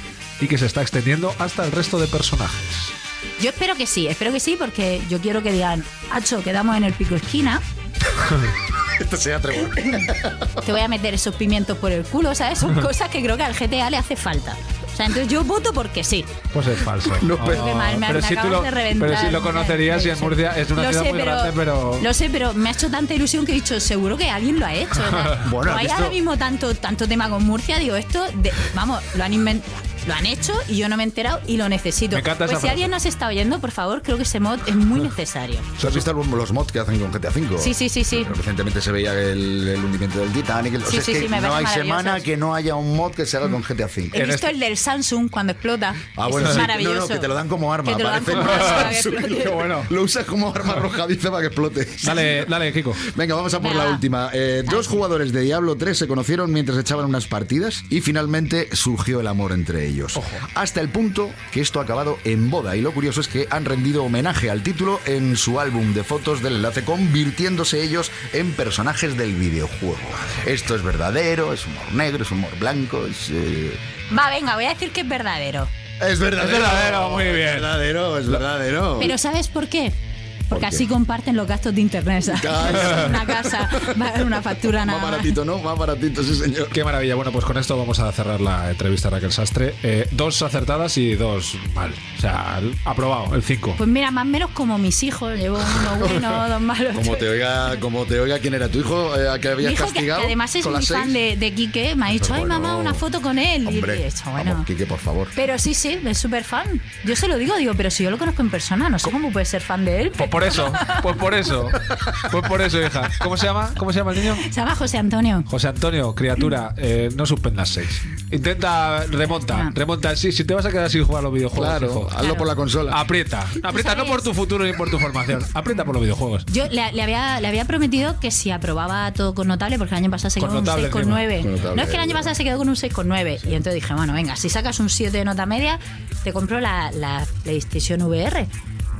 y que se está extendiendo hasta el resto de personajes. Yo espero que sí, espero que sí, porque yo quiero que digan, Hacho, quedamos en el pico esquina. [laughs] Esto sea Trevor. te voy a meter esos pimientos por el culo, ¿sabes? Son cosas que creo que al GTA le hace falta. O sea, entonces yo voto porque sí. Pues es falso. No, que mal, me- pero, me si lo, de reventar. pero si lo conocerías y en Murcia es una Lo ciudad sé, muy grande, pero... Lo sé, pero me ha hecho tanta ilusión que he dicho, seguro que alguien lo ha hecho. [laughs] O sea, Bueno, hay esto- ahora mismo tanto, tanto tema con Murcia, digo, esto, de- vamos, lo han inventado. Lo han hecho y yo no me he enterado y lo necesito. Me encanta pues esa si alguien nos está oyendo, por favor, creo que ese mod es muy [laughs] necesario. ¿Tú has visto los mods que hacen con GTA V? Sí, sí, sí, sí. Recientemente se veía el, el hundimiento del Titanic. el- o sea, Sí, es sí, que sí, me no hay semana que no haya un mod que se haga con GTA V. He visto el del Samsung cuando explota. Ah, bueno, es sí. maravilloso. No, no, que te lo dan como arma. Que te lo dan como [laughs] arma. Qué bueno. Lo usas como arma arrojadiza para que explote. Dale, dale, Kiko. Venga, vamos a por la última. Eh, dos jugadores de Diablo 3 se conocieron mientras echaban unas partidas y finalmente surgió el amor entre ellos. Hasta el punto que esto ha acabado en boda. Y lo curioso es que han rendido homenaje al título en su álbum de fotos del enlace, convirtiéndose ellos en personajes del videojuego. Esto es verdadero, es humor negro, es humor blanco, es. eh, Va, venga, voy a decir que es verdadero. Es verdadero. Es verdadero, muy bien. Es verdadero, es verdadero. Pero ¿sabes por qué? Porque así comparten los gastos de internet. ¿sabes? Claro. [laughs] Una casa, va a haber una factura nada Más más. baratito, ¿no? Más baratito, sí, señor. Qué maravilla. Bueno, pues con esto vamos a cerrar la entrevista a Raquel Sastre. Eh, dos acertadas y dos mal. O sea, aprobado, el 5. Pues mira, más o menos como mis hijos. Llevo uno [laughs] bueno, dos malos. Como te oiga, como te oiga quién era tu hijo, eh, que habías hijo, castigado. que además es las fan de, de Quique, me ha dicho, ay bueno. mamá, una foto con él. Y Hombre, he dicho, bueno. vamos, Quique, por favor. Pero sí, sí, es súper fan. Yo se lo digo, digo, pero si yo lo conozco en persona, no sé cómo puede ser fan de él. Pues por eso, pues por eso. Pues por eso, hija. ¿Cómo se llama? ¿Cómo se llama el niño? Se llama José Antonio. José Antonio, criatura, eh, no suspendas seis. Intenta, remonta, remonta. Sí, si te vas a quedar sin jugar a los videojuegos. Claro, hijo. hazlo por la consola. Aprieta. Aprieta, no por tu futuro ni por tu formación. Aprieta por los videojuegos. Yo le, le había, le había prometido que si aprobaba todo con notable, porque el año pasado se quedó con un notable 6,9. encima. Con notable, No es que el año pasado se quedó con un 6,9. Y entonces dije, bueno, venga, si sacas un 7 de nota media, te compro la, la PlayStation VR.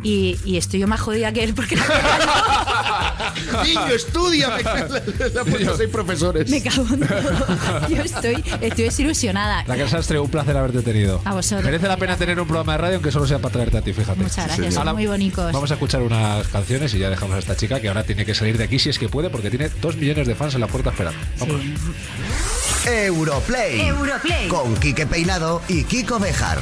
Y, y estoy yo más jodida que él porque [laughs] Niño, estudia. Han puesto seis profesores. me cago en todo. Yo estoy, estoy desilusionada. Raquel Sastre, un placer haberte tenido. A vosotros. Merece la pena tener un programa de radio aunque solo sea para traerte a ti, fíjate. Muchas gracias, son muy bonitos. Vamos a escuchar unas canciones y ya dejamos a esta chica que ahora tiene que salir de aquí si es que puede porque tiene dos millones de fans en la puerta esperando. Vamos. Europlay. Europlay. Con Quique Peinado y Kiko Bejar.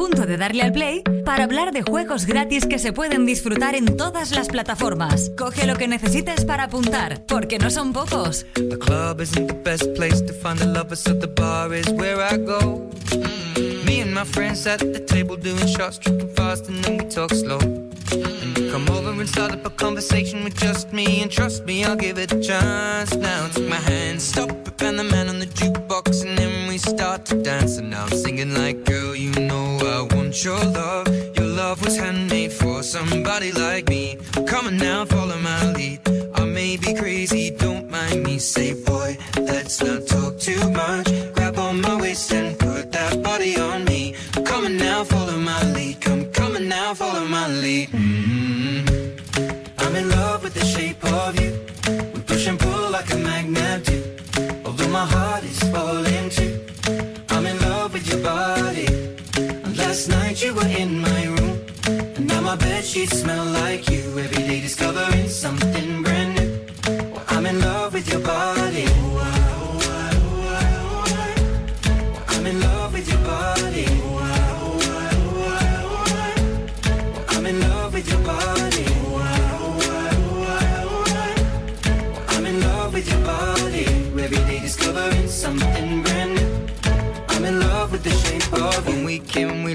Punto de darle al play para hablar de juegos gratis que se pueden disfrutar en todas las plataformas. Coge lo que necesites para apuntar, porque no son pocos. The club isn't the best place to find the lovers, so the bar is where I go. Me and my friends at the table doing shots, tripping fast, and then we talk slow. And you come over and start up a conversation with just me, and trust me, I'll give it a chance. Now take my hand, stop and the man on the jukebox, and we start to dance. And now I'm singing like, girl, you know I want your love. Your love was handmade for somebody like me. Come on now, follow my lead. I may be crazy, don't mind me. Say, boy, let's not in my room. And now my bed sheets smell like you. Every day discovering something brand new. Well, I'm in love with your body. Ah, ah, ah, I'm in love with your body. I'm in love with your body. I'm in love with your body. Every day discovering something brand new. I'm in love with the shape of you. When we came, we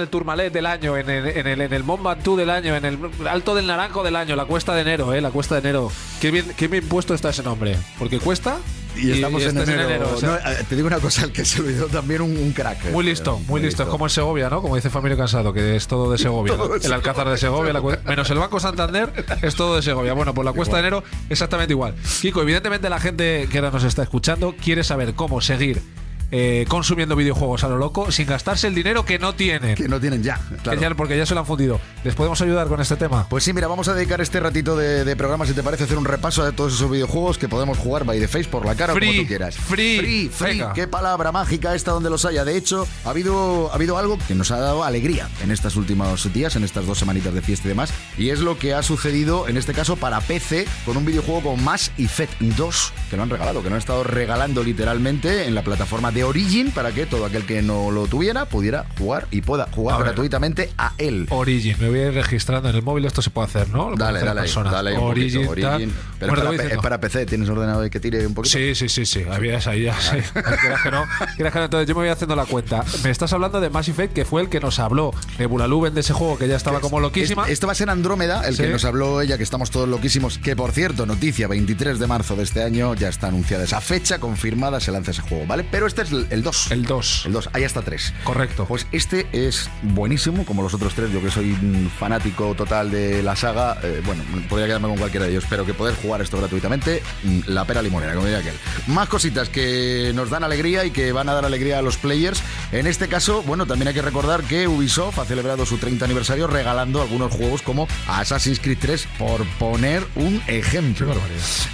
En el Tourmalet del año, en el, en el, en el Mont Ventoux del año, en el Alto del Naranjo del año, la Cuesta de Enero, ¿eh? La Cuesta de Enero. Qué bien, qué bien puesto está ese nombre. Porque cuesta Y estamos en este es enero. o sea, No, eh, te digo una cosa, el que se olvidó también un, un crack. eh. Muy listo, muy listo. Es como en Segovia, ¿no? Como dice Familia Cansado, que es todo de [laughs] Segovia. Todo el Alcázar de Segovia, la menos el Banco Santander, es todo de Segovia. Bueno, pues la Cuesta de Enero, exactamente igual. Kiko, evidentemente la gente que ahora nos está escuchando quiere saber cómo seguir eh, consumiendo videojuegos a lo loco sin gastarse el dinero que no tienen. Que no tienen ya, claro. Que ya- porque ya se lo han fundido. ¿Les podemos ayudar con este tema? Pues sí, mira, vamos a dedicar este ratito de, de programa, si te parece, hacer un repaso de todos esos videojuegos que podemos jugar by the face por la cara o Free, como tú quieras. free, free, free. venga. Qué palabra mágica esta donde los haya. De hecho, ha habido, ha habido algo que nos ha dado alegría en estos últimos días, en estas dos semanitas de fiesta y demás. Y es lo que ha sucedido, en este caso, para PC, con un videojuego como Mass Effect 2, que lo han regalado, que lo han estado regalando literalmente en la plataforma de Origin para que todo aquel que no lo tuviera pudiera jugar y pueda jugar A ver. gratuitamente a él. Origin, me voy a ir registrando en el móvil, esto se puede hacer, ¿no? Lo Dale, hacer dale, dale un Origin, poquito. Origin. Pero Bueno, es, para, es PC, ¿tienes ordenador y que tire un poquito? Sí, sí, sí, sí. Habías ahí ya. Sí. [laughs] Que no. Que no. Entonces yo me voy haciendo la cuenta. Me estás hablando de Mass Effect, que fue el que nos habló Nebula Luben de ese juego que ya estaba como loquísima. Es- Esto va a ser Andrómeda, el Sí. que nos habló ella, que estamos todos loquísimos. Que por cierto, noticia, 23 de marzo de este año, ya está anunciada esa fecha, confirmada, se lanza ese juego, ¿vale? Pero este es el- el 2. El 2. El 2, hay hasta 3. Correcto. Pues este es buenísimo, como los otros tres. Yo que soy un fanático total de la saga, eh, bueno, podría quedarme con cualquiera de ellos, pero que poder jugar esto gratuitamente, mm, la pera limonera, como diría aquel. Más cositas que nos dan alegría y que van a dar alegría a los players. En este caso, bueno, también hay que recordar que Ubisoft ha celebrado su 30 aniversario regalando algunos juegos como Assassin's Creed 3, por poner un ejemplo.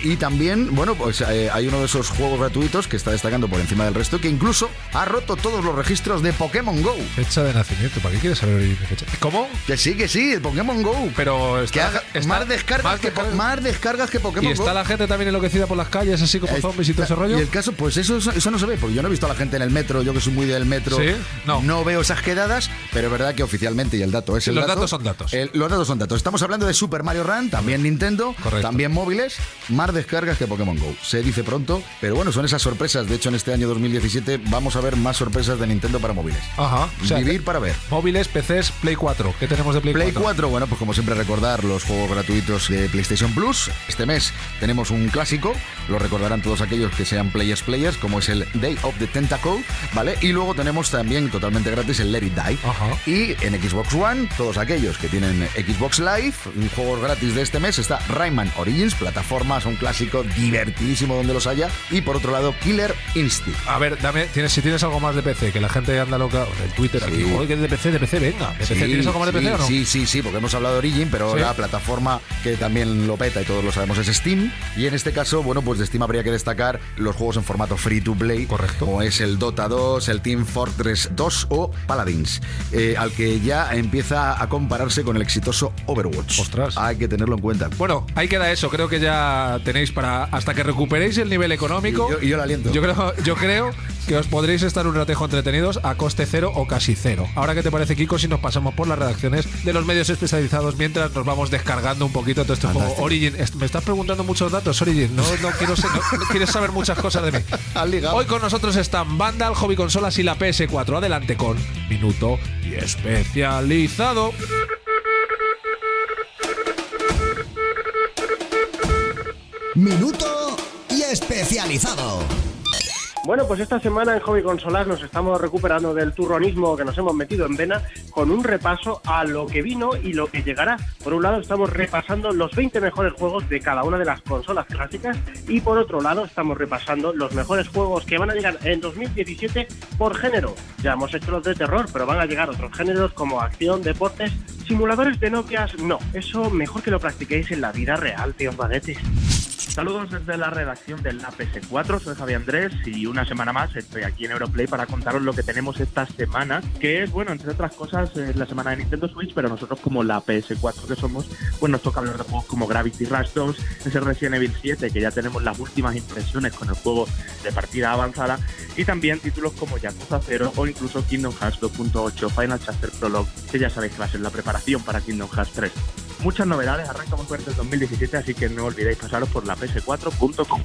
Y también, bueno, pues eh, hay uno de esos juegos gratuitos que está destacando por encima del resto, que incluso ha roto todos los registros de Pokémon Go. Fecha de nacimiento. ¿Para qué quieres saber de fecha? ¿Cómo? Que sí, que sí, el Pokémon Go. Pero Que está, haga está- más, descargas más que, po- descargas. más descargas que Pokémon Y está Go. la gente también enloquecida por las calles, así como zombies y todo ese rollo. Y el caso, pues eso, eso no se ve, porque yo no he visto a la gente en el metro, yo que soy muy del metro, ¿Sí? No. veo esas quedadas, pero es verdad que oficialmente, y el dato es el los dato, datos son datos. el- los datos son datos. Estamos hablando de Super Mario Run, también Nintendo, Correcto. también móviles, más descargas que Pokémon Go. Se dice pronto, pero bueno, son esas sorpresas. De hecho, en este año 2017 vamos a ver más sorpresas de Nintendo para móviles. Ajá. O sea, Vivir para ver. Móviles, PCs, Play 4. ¿Qué tenemos de Play, Play 4? 4, bueno, pues como siempre recordar los juegos gratuitos de PlayStation Plus. Este mes tenemos un clásico, lo recordarán todos aquellos que sean Players Players, como es el Day of the Tentacle, ¿vale? Y luego tenemos también totalmente gratis el Let It Die. Ajá. Y en Xbox One, todos aquellos que tienen Xbox Live, un juego gratis de este mes está Rayman Origins, plataformas, un clásico divertidísimo donde los haya. Y por otro lado, Killer Instinct. A ver, dame, tienes, si tienes algo más de PC, que la gente anda loca. El Twitter aquí, joder, que es de PC, de PC, venga. ¿De Sí, PC tienes algo más de PC o no? Sí, sí, sí, porque hemos hablado de Origin, pero la plataforma que también lo peta y todos lo sabemos es Steam. Y en este caso, bueno, pues de Steam habría que destacar los juegos en formato free to play. Correcto. Como es el Dota 2, el Team Fortress 2 o Paladins, eh, al que ya empieza a compararse con el exitoso Overwatch. Ostras. Hay que tenerlo en cuenta. Bueno, ahí queda eso. Creo que ya tenéis para. Hasta que recuperéis el nivel económico. Y yo- y yo lo aliento. Yo creo, yo creo que os podréis estar un ratejo entretenidos a coste cero o casi cero. Ahora, ¿qué te parece, Kiko, si nos pasamos por las redacciones de los medios especializados mientras nos vamos descargando un poquito todo este juego? Fantástico. Origin, est- me estás preguntando muchos datos, Origin. No, no quiero ser- no- no quieres saber muchas cosas de mí. [laughs] Has ligado. Hoy con nosotros están Vandal, Hobby Consolas y la PS4. Adelante con Minuto y Especializado. Minuto y especializado. Bueno, pues esta semana en Hobby Consolas nos estamos recuperando del turronismo que nos hemos metido en vena con un repaso a lo que vino y lo que llegará. Por un lado estamos repasando los 20 mejores juegos de cada una de las consolas clásicas y por otro lado estamos repasando los mejores juegos que van a llegar en 2017 por género. Ya hemos hecho los de terror, pero van a llegar otros géneros como acción, deportes, simuladores de novias. No, eso mejor que lo practiquéis en la vida real, tíos baguetes. Saludos desde la redacción de la PS4, soy Javier Andrés y una semana más estoy aquí en Europlay para contaros lo que tenemos esta semana, que es, bueno, entre otras cosas, es la semana de Nintendo Switch, pero nosotros como la PS4 que somos, pues nos toca hablar de juegos como Gravity Rush 2, ese Resident Evil 7, que ya tenemos las últimas impresiones con el juego de partida avanzada, y también títulos como Yakuza 0 o incluso Kingdom Hearts 2.8 Final Chapter Prologue, que ya sabéis que va a ser la preparación para Kingdom Hearts 3 muchas novedades, arrancamos fuerte el 2017, así que no olvidéis pasaros por la ps4.com.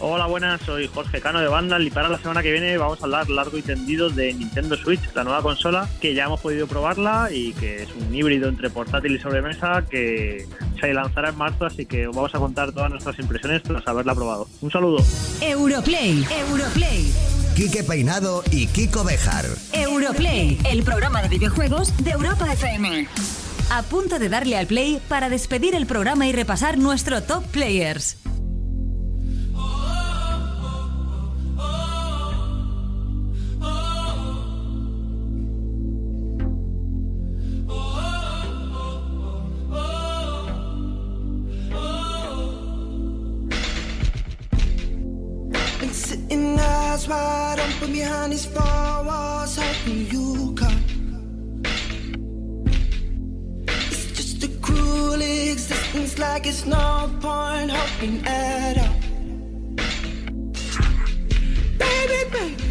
Hola, buenas, soy Jorge Cano de Vandal y para la semana que viene vamos a hablar largo y tendido de Nintendo Switch, la nueva consola que ya hemos podido probarla y que es un híbrido entre portátil y sobremesa que se lanzará en marzo, así que os vamos a contar todas nuestras impresiones tras haberla probado. Un saludo. Europlay, Europlay. Quique Peinado y Kiko Bejar. Europlay, el programa de videojuegos de Europa FM. A punto de darle al play para despedir el programa y repasar nuestro top players. Existence, like it's no point hoping at all. Baby, baby,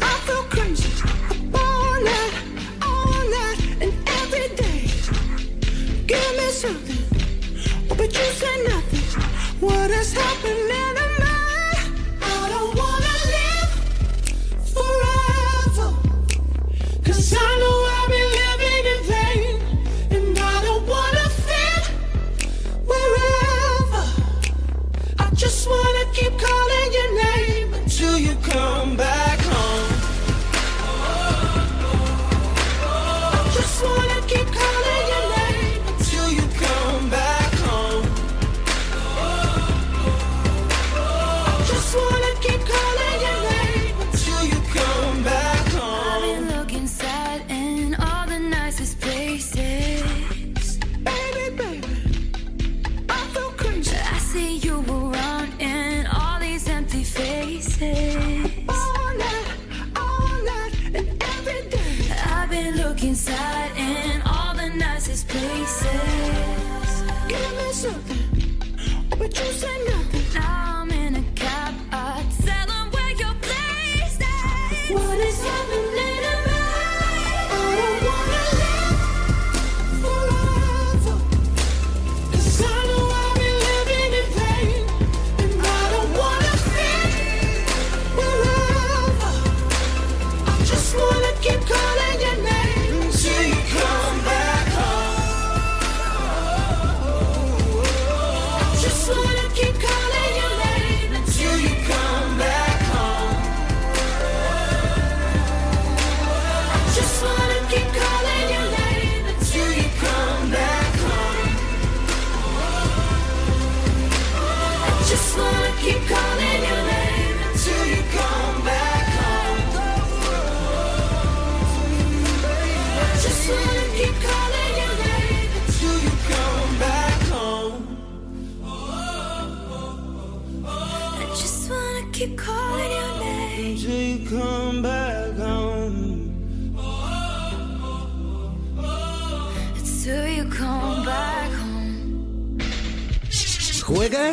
I feel crazy. All night, all night, and every day. Give me something, but you say nothing. What is happening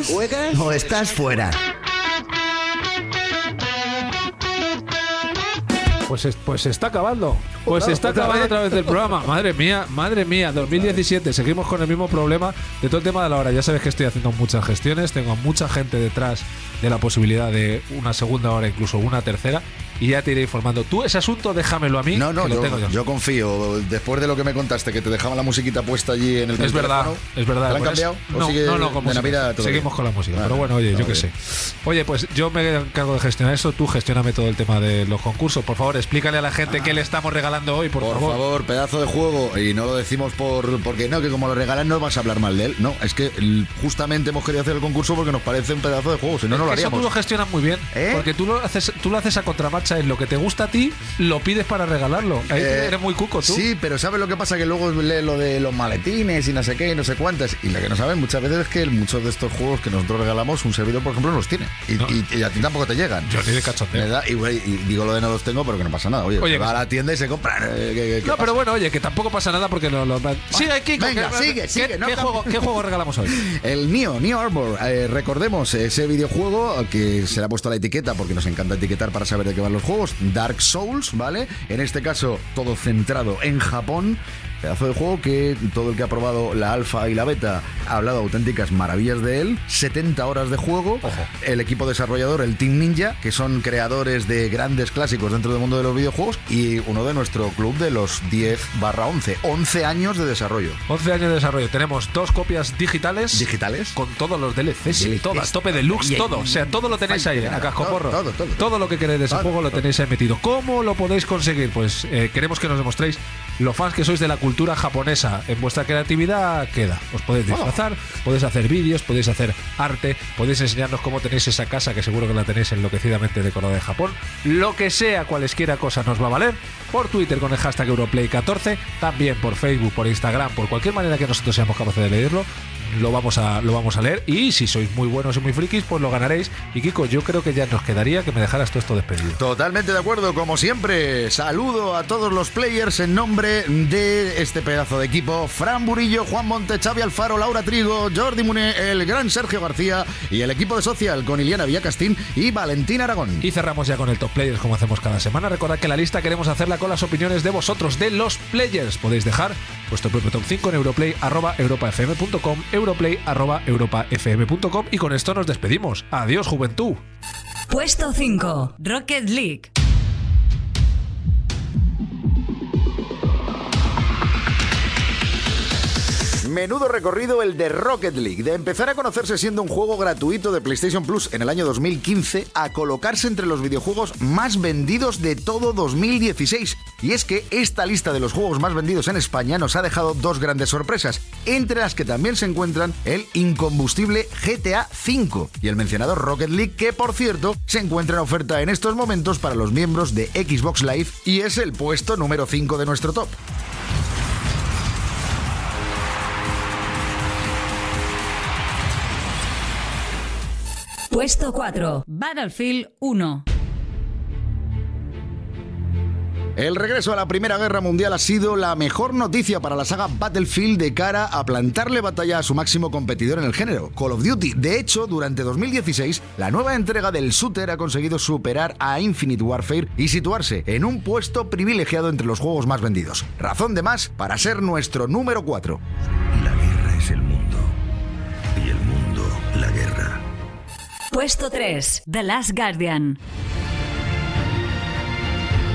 ¿Juegas? ¿O estás fuera? Pues, es- pues se está acabando. Pues se está acabando otra vez el [laughs] programa. Madre mía, madre mía. 2017. Seguimos con el mismo problema de todo el tema de la hora. Ya sabes que estoy haciendo muchas gestiones. Tengo a mucha gente detrás de la posibilidad de una segunda hora, incluso una tercera. Y ya te iré informando. Tú ese asunto déjamelo a mí. No, no, yo, tengo yo. yo confío. Después de lo que me contaste, que te dejaban la musiquita puesta allí en el Es verdad, teléfono, es verdad. ¿te la han cambiado? ¿O No, sigue no, no, con de. Navidad? Seguimos con la música. Vale. Pero bueno, oye, yo qué sé. Oye, pues yo me encargo de gestionar eso. Tú gestióname todo el tema de los concursos. Por favor, explícale a la gente qué le estamos regalando hoy, por, Por favor, pedazo de juego. Y no lo decimos por porque no, que como lo regalan no vas a hablar mal de él. No, es que justamente hemos querido hacer el concurso porque nos parece un pedazo de juego. Si no, no lo que eso haríamos. tú lo gestionas muy bien. ¿Eh? Porque tú lo haces, tú lo haces a contramarcha marcha es lo que te gusta a ti, lo pides para regalarlo. Ahí Eh, eres muy cuco tú. Sí, pero ¿sabes lo que pasa? Que luego lee lo de los maletines y no sé qué y no sé cuántas. Y lo que no saben muchas veces es que muchos de estos juegos que nosotros regalamos, un servidor, por ejemplo, no los tiene. Y, y- y a ti tampoco te llegan. Yo ni de. ¿Verdad? Y, digo lo de no los tengo, pero que no pasa nada. Oye, Oye, va a la tienda y se compran. eh, ¿qué- qué- qué No, pasa? pero bueno, oye, que tampoco pasa nada porque no lo. Sigue. Venga, que- sigue, ¿qué- sigue, no ¿qué, juego, ¿Qué juego regalamos hoy? [laughs] El Neo, Neo Arbor. Eh, recordemos ese videojuego que se le ha puesto la etiqueta porque nos encanta etiquetar para saber de qué van los juegos. Dark Souls, ¿vale? En este caso, todo centrado en Japón. Pedazo de juego que todo el que ha probado la alfa y la beta ha hablado auténticas maravillas de él. 70 horas de juego. El equipo desarrollador, el Team Ninja, que son creadores de grandes clásicos dentro del mundo de los videojuegos. Y uno de nuestro club de los 10 barra 11. 11 años de desarrollo. 11 años de desarrollo. Tenemos dos copias digitales. Digitales. Con todos los DLCs y a tope deluxe, y- todo. O sea, todo lo tenéis ahí, a cascoporro. Todo, todo, todo. lo que queréis de ese juego lo tenéis ahí metido. ¿Cómo lo podéis conseguir? Pues eh, queremos que nos demostréis lo fans que sois de la cultura japonesa. En vuestra creatividad queda. Os podéis disfrazar, podéis hacer vídeos, podéis hacer arte, podéis enseñarnos cómo tenéis esa casa, que seguro que la tenéis enloquecidamente decorada de Japón. Lo que sea, cualesquiera cosa nos va a valer. Por Twitter con el hashtag Europlay14, también por Facebook, por Instagram, por cualquier manera que nosotros seamos capaces de leerlo. Lo vamos, a, lo vamos a leer y si sois muy buenos y muy frikis, pues lo ganaréis. Y Kiko, yo creo que ya nos quedaría que me dejaras todo esto despedido. Totalmente de acuerdo, como siempre. Saludo a todos los players en nombre de este pedazo de equipo. Fran Burillo, Juan Monte, Xavi Alfaro, Laura Trigo, Jordi Muné, el gran Sergio García y el equipo de Social con Iliana Villacastín y Valentín Aragón. Y cerramos ya con el top players como hacemos cada semana. Recordad que la lista queremos hacerla con las opiniones de vosotros, de los players. Podéis dejar vuestro propio top 5 en europlay.europafm.com, europlay.europafm.com y con esto nos despedimos. Adiós, juventud. Puesto 5. Rocket League. Menudo recorrido el de Rocket League, de empezar a conocerse siendo un juego gratuito de PlayStation Plus en el año 2015 a colocarse entre los videojuegos más vendidos de todo 2016. Y es que esta lista de los juegos más vendidos en España nos ha dejado dos grandes sorpresas, entre las que también se encuentran el incombustible GTA V y el mencionado Rocket League, que por cierto se encuentra en oferta en estos momentos para los miembros de Xbox Live y es el puesto número 5 de nuestro top. Puesto 4. Battlefield 1. El regreso a la Primera Guerra Mundial ha sido la mejor noticia para la saga Battlefield de cara a plantarle batalla a su máximo competidor en el género, Call of Duty. De hecho, durante 2016, la nueva entrega del shooter ha conseguido superar a Infinite Warfare y situarse en un puesto privilegiado entre los juegos más vendidos. Razón de más para ser nuestro número 4. La guerra Puesto 3. The Last Guardian.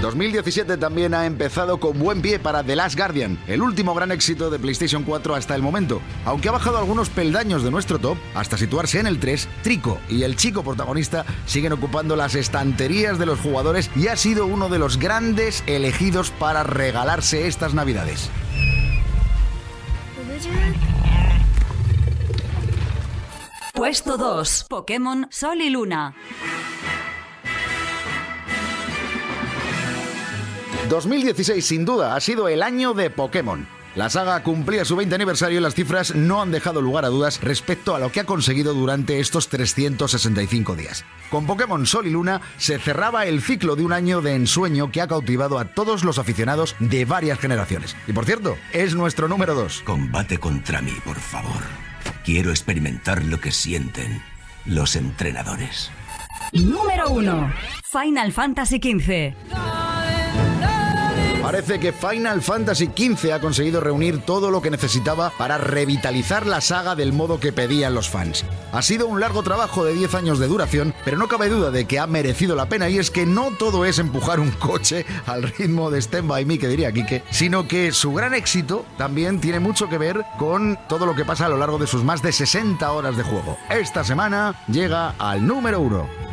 2017 también ha empezado con buen pie para The Last Guardian, el último gran éxito de PlayStation 4 hasta el momento. Aunque ha bajado algunos peldaños de nuestro top, hasta situarse en el 3, Trico y el chico protagonista siguen ocupando las estanterías de los jugadores y ha sido uno de los grandes elegidos para regalarse estas navidades. Puesto 2. Pokémon Sol y Luna. 2016 sin duda ha sido el año de Pokémon. La saga cumplía su 20 aniversario y las cifras no han dejado lugar a dudas respecto a lo que ha conseguido durante estos 365 días. Con Pokémon Sol y Luna se cerraba el ciclo de un año de ensueño que ha cautivado a todos los aficionados de varias generaciones. Y por cierto, es nuestro número 2. Combate contra mí, por favor. Quiero experimentar lo que sienten los entrenadores. Número 1. Final Fantasy XV. Parece que Final Fantasy XV ha conseguido reunir todo lo que necesitaba para revitalizar la saga del modo que pedían los fans. Ha sido un largo trabajo de 10 años de duración, pero no cabe duda de que ha merecido la pena y es que no todo es empujar un coche al ritmo de Stand By Me, que diría Kike, sino que su gran éxito también tiene mucho que ver con todo lo que pasa a lo largo de sus más de 60 horas de juego. Esta semana llega al número 1.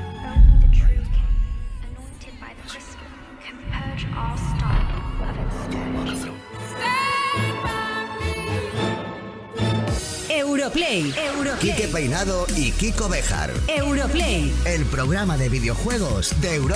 Europlay. Europlay. Quique Peinado y Kiko Bejar. Europlay. El programa de videojuegos de Europa.